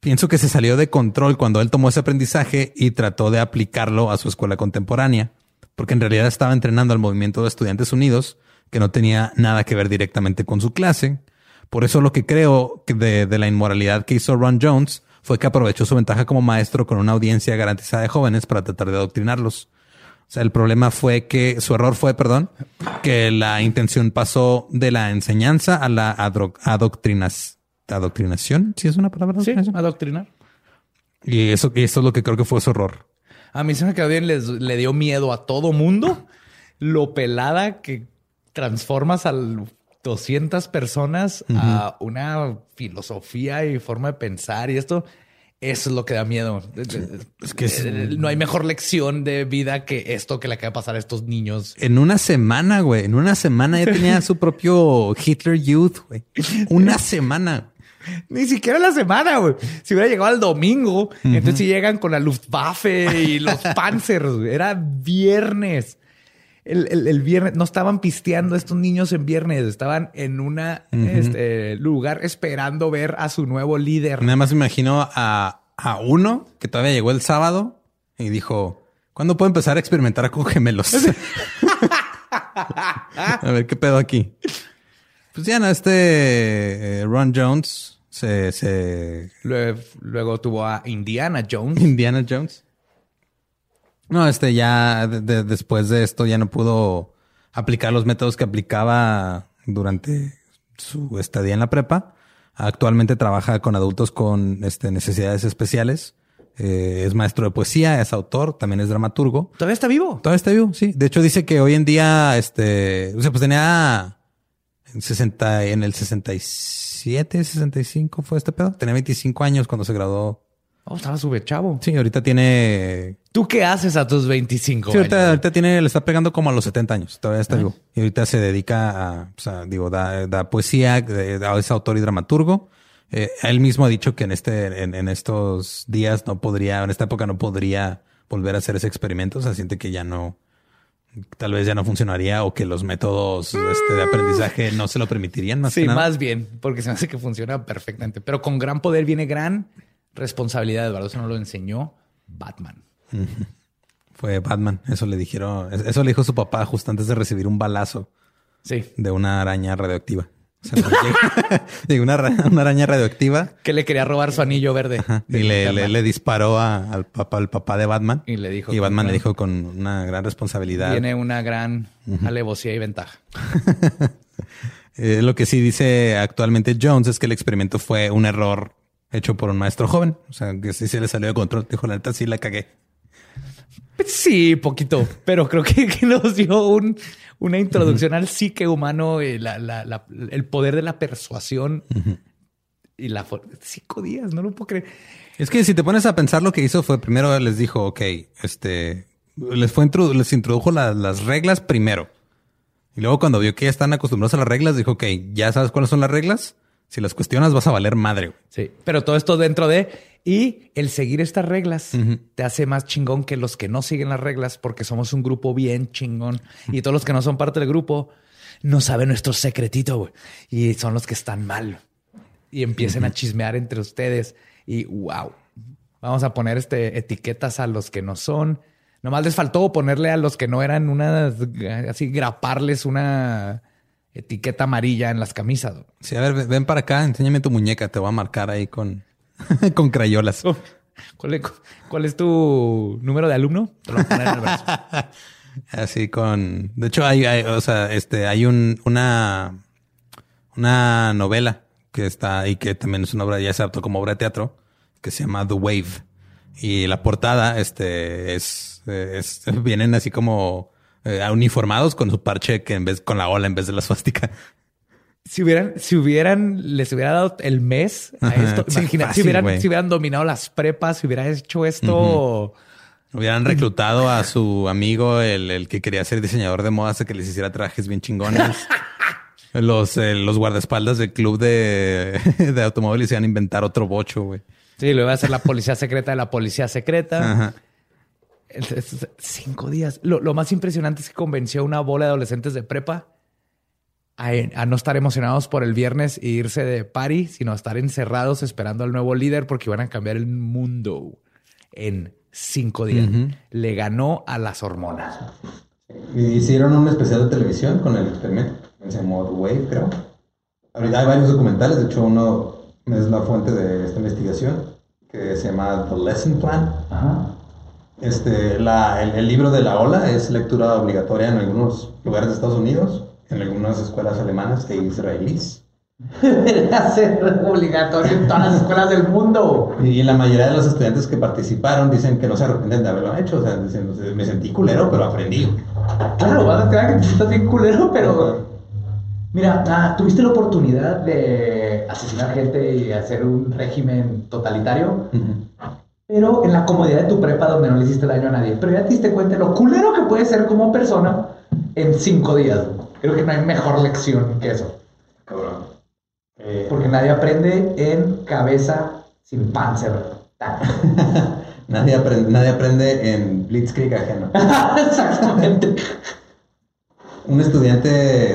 Pienso que se salió de control cuando él tomó ese aprendizaje y trató de aplicarlo a su escuela contemporánea, porque en realidad estaba entrenando al movimiento de estudiantes unidos, que no tenía nada que ver directamente con su clase. Por eso lo que creo que de, de la inmoralidad que hizo Ron Jones fue que aprovechó su ventaja como maestro con una audiencia garantizada de jóvenes para tratar de adoctrinarlos. O sea, el problema fue que su error fue, perdón, que la intención pasó de la enseñanza a la adoctrinas- adoctrinación. Si es una palabra. Sí, adoctrinación? adoctrinar. Y eso, y eso es lo que creo que fue su error. A mí se me quedó bien, les- le dio miedo a todo mundo lo pelada que transformas a 200 personas a una filosofía y forma de pensar y esto. Eso es lo que da miedo. Es que es- Eh, no hay mejor lección de vida que esto que le acaba de pasar a estos niños. En una semana, güey. En una semana ya tenía su propio Hitler Youth, güey. Una semana. Ni siquiera la semana, güey. Si hubiera llegado al domingo, entonces sí llegan con la Luftwaffe y los Panzers. Era viernes. El, el- el viernes no estaban pisteando estos niños en viernes, estaban en un lugar esperando ver a su nuevo líder. Nada más me imagino a, a uno que todavía llegó el sábado y dijo, ¿cuándo puedo empezar a experimentar con gemelos? a ver qué pedo aquí. Pues ya no, este eh, Ron Jones se, se Luego, luego tuvo a Indiana Jones. Indiana Jones. No, este ya de- de- después de esto ya no pudo aplicar los métodos que aplicaba durante su estadía en la prepa. Actualmente trabaja con adultos con este, necesidades especiales. Eh, es maestro de poesía, es autor, también es dramaturgo. Todavía está vivo. Todavía está vivo, sí. De hecho, dice que hoy en día, este, o sea, pues tenía en 60, en el 67, 65 fue este pedo. Tenía 25 años cuando se graduó. Oh, estaba súper chavo. Sí, ahorita tiene ¿Tú qué haces a tus 25 Sí, ahorita, años? ahorita tiene, le está pegando como a los 70 años. Todavía está vivo. Y ahorita se dedica a, o sea, digo, da, da poesía, da- es autor y dramaturgo. Eh, él mismo ha dicho que en este, en, en estos días no podría, en esta época no podría volver a hacer ese experimento. O sea, siente que ya no, tal vez ya no funcionaría o que los métodos este, de aprendizaje no se lo permitirían más Sí, que nada. más bien, porque se me hace que funciona perfectamente. Pero con gran poder viene gran responsabilidad. Eduardo eso no lo enseñó Batman. Fue Batman. Eso le dijeron, eso le dijo su papá justo antes de recibir un balazo. Sí. de una araña radioactiva. Llega una, ara- una araña radioactiva Que le quería robar su anillo verde. y le, le- le disparó a- al papá, al papá de Batman. Y le dijo Y Batman le dijo con una gran responsabilidad. Tiene una gran alevosía y ventaja. Eh, lo que sí dice actualmente Jones es que el experimento fue un error hecho por un maestro joven. O sea, que sí se le salió de control. Dijo, la neta sí la cagué. Pues Sí, poquito, pero creo que, que nos dio un- una introducción al psique humano, y la- la- la- el poder de la persuasión y la cinco días, no lo puedo creer. Es que si te pones a pensar lo que hizo fue primero les dijo, ok, este, les fue introdu- les introdujo la- las reglas primero. Y luego cuando vio que ya están acostumbrados a las reglas, dijo, ok, ya sabes cuáles son las reglas. Si las cuestionas vas a valer madre. güey". Sí, pero todo esto dentro de y el seguir estas reglas te hace más chingón que los que no siguen las reglas porque somos un grupo bien chingón y todos los que no son parte del grupo no saben nuestro secretito y son los que están mal. y empiecen a chismear entre ustedes. Y wow, vamos a poner este, etiquetas a los que no son. Nomás les faltó ponerle a los que no eran una, así graparles una etiqueta amarilla en las camisas. Sí, a ver, ven para acá, enséñame tu muñeca, te voy a marcar ahí con, con crayolas. ¿Cuál es, ¿Cuál es, tu número de alumno? Te lo voy a poner en el brazo. Así con. De hecho, hay, hay, o sea, este, hay un, una, una novela que está y que también es una obra, ya se adaptó como obra de teatro, que se llama The Wave. Y la portada, este, es, es vienen así como eh, uniformados con su parche que en vez con la ola en vez de la suástica. Si hubieran, si hubieran, les hubiera dado el mes a esto, Sí, imagina, fácil, si, hubieran, si hubieran dominado las prepas, si hubieran hecho esto. Hubieran reclutado a su amigo, el, el que quería ser diseñador de modas, que les hiciera trajes bien chingones. Los, eh, los guardaespaldas del club de, de automóviles iban a inventar otro bocho, güey. Sí, lo iba a hacer la policía secreta de la policía secreta. Ajá. Entonces, cinco días. Lo, lo más impresionante es que convenció a una bola de adolescentes de prepa a, a no estar emocionados por el viernes e irse de party, sino a estar encerrados esperando al nuevo líder porque iban a cambiar el mundo en cinco días. Le ganó a las hormonas. Hicieron un especial de televisión con el experimento. Se llamó The Wave, creo. Ahorita hay varios documentales. De hecho, uno es la fuente de esta investigación que se llama The Lesson Plan. Este, la- el, el libro de la ola es lectura obligatoria en algunos lugares de Estados Unidos, en algunas escuelas alemanas e israelíes. Debería ser obligatorio en todas las escuelas del mundo. Y la mayoría de los estudiantes que participaron dicen que no se arrepienten de haberlo hecho. O sea, dicen, me sentí culero, pero aprendí. Claro, vas a creer que te sientas bien culero, pero. Mira, ah, tuviste la oportunidad de asesinar gente y hacer un régimen totalitario, pero en la comodidad de tu prepa donde no le hiciste daño a nadie. Pero ya te diste cuenta de lo culero que puedes ser como persona en cinco días. Creo que no hay mejor lección que eso. Cabrón. Eh, Porque nadie aprende en cabeza sin panzer. nadie, aprende, nadie aprende en Blitzkrieg ajeno. Exactamente. Un estudiante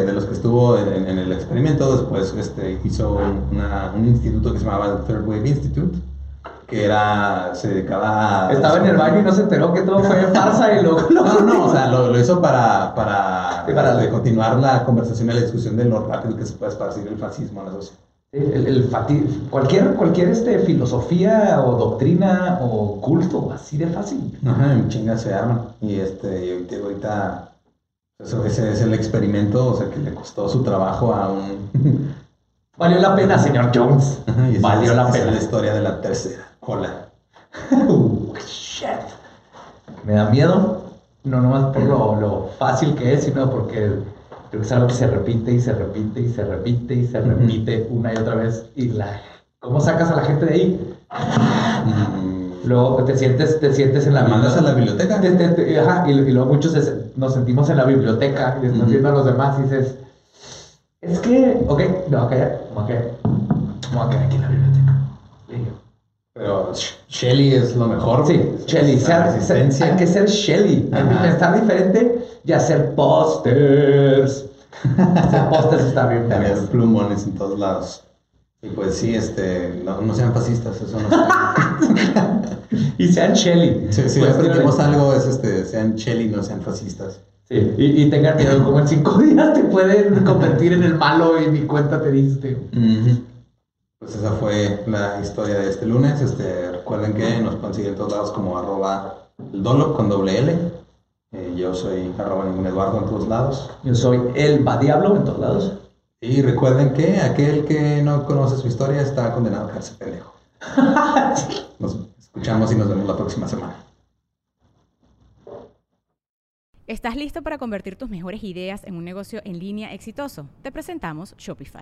de los que estuvo en, en el experimento después este, hizo una- un instituto que se llamaba el Third Wave Institute, que era, se dedicaba a... Estaba en el baño y no se enteró que todo fue farsa y luego No, no, no, o sea, lo, lo hizo para, para, Sí, para- de continuar la conversación y la discusión de lo rápido que se puede esparcir el fascismo en la sociedad. El, el fati- cualquier cualquier este, filosofía o doctrina o culto, así de fácil. Ajá, en chinga se arman. Y este, y ahorita, ahorita eso, ese es el experimento, o sea, que le costó su trabajo a un... Valió la pena, señor Jones. Ajá, y esa- Valió esa la es pena. la historia de la tercera ola. Shit. Me da miedo, no nomás por lo, lo fácil que es, sino porque creo que es algo que se repite y se repite y se repite y se repite una y otra vez. Y la, ¿cómo sacas a la gente de ahí? Luego te sientes, te sientes en la ¿La mandas a la biblioteca? Te- te- te- ajá, y, y luego muchos se- nos sentimos en la biblioteca y estás viendo a los demás y dices, es que, ok, no, ok, ok, vamos a quedar aquí en la biblioteca. Y yo, Pero Sh- Shelley es lo mejor. Sí. Shelly, hay que ser Shelly, pensar diferente y hacer pósters. hacer pósters está bien, Tener plumones en todos lados. Y pues sí, este, no, no sean fascistas, eso no está Y sean Shelly. Si, si Pues, aprendimos algo es este, sean Shelley, no sean fascistas. Sí, y, y tengan miedo, como en cinco días te pueden convertir en el malo y ni cuenta te diste. Pues esa fue la historia de este lunes. Este, recuerden que nos pueden seguir en todos lados como arroba el dolo con doble L. Eh, yo soy arroba ningún Eduardo en todos lados. Yo soy el va diablo en todos lados. Y recuerden que aquel que no conoce su historia está condenado a quedarse pendejo. Nos escuchamos y nos vemos la próxima semana. ¿Estás listo para convertir tus mejores ideas en un negocio en línea exitoso? Te presentamos Shopify.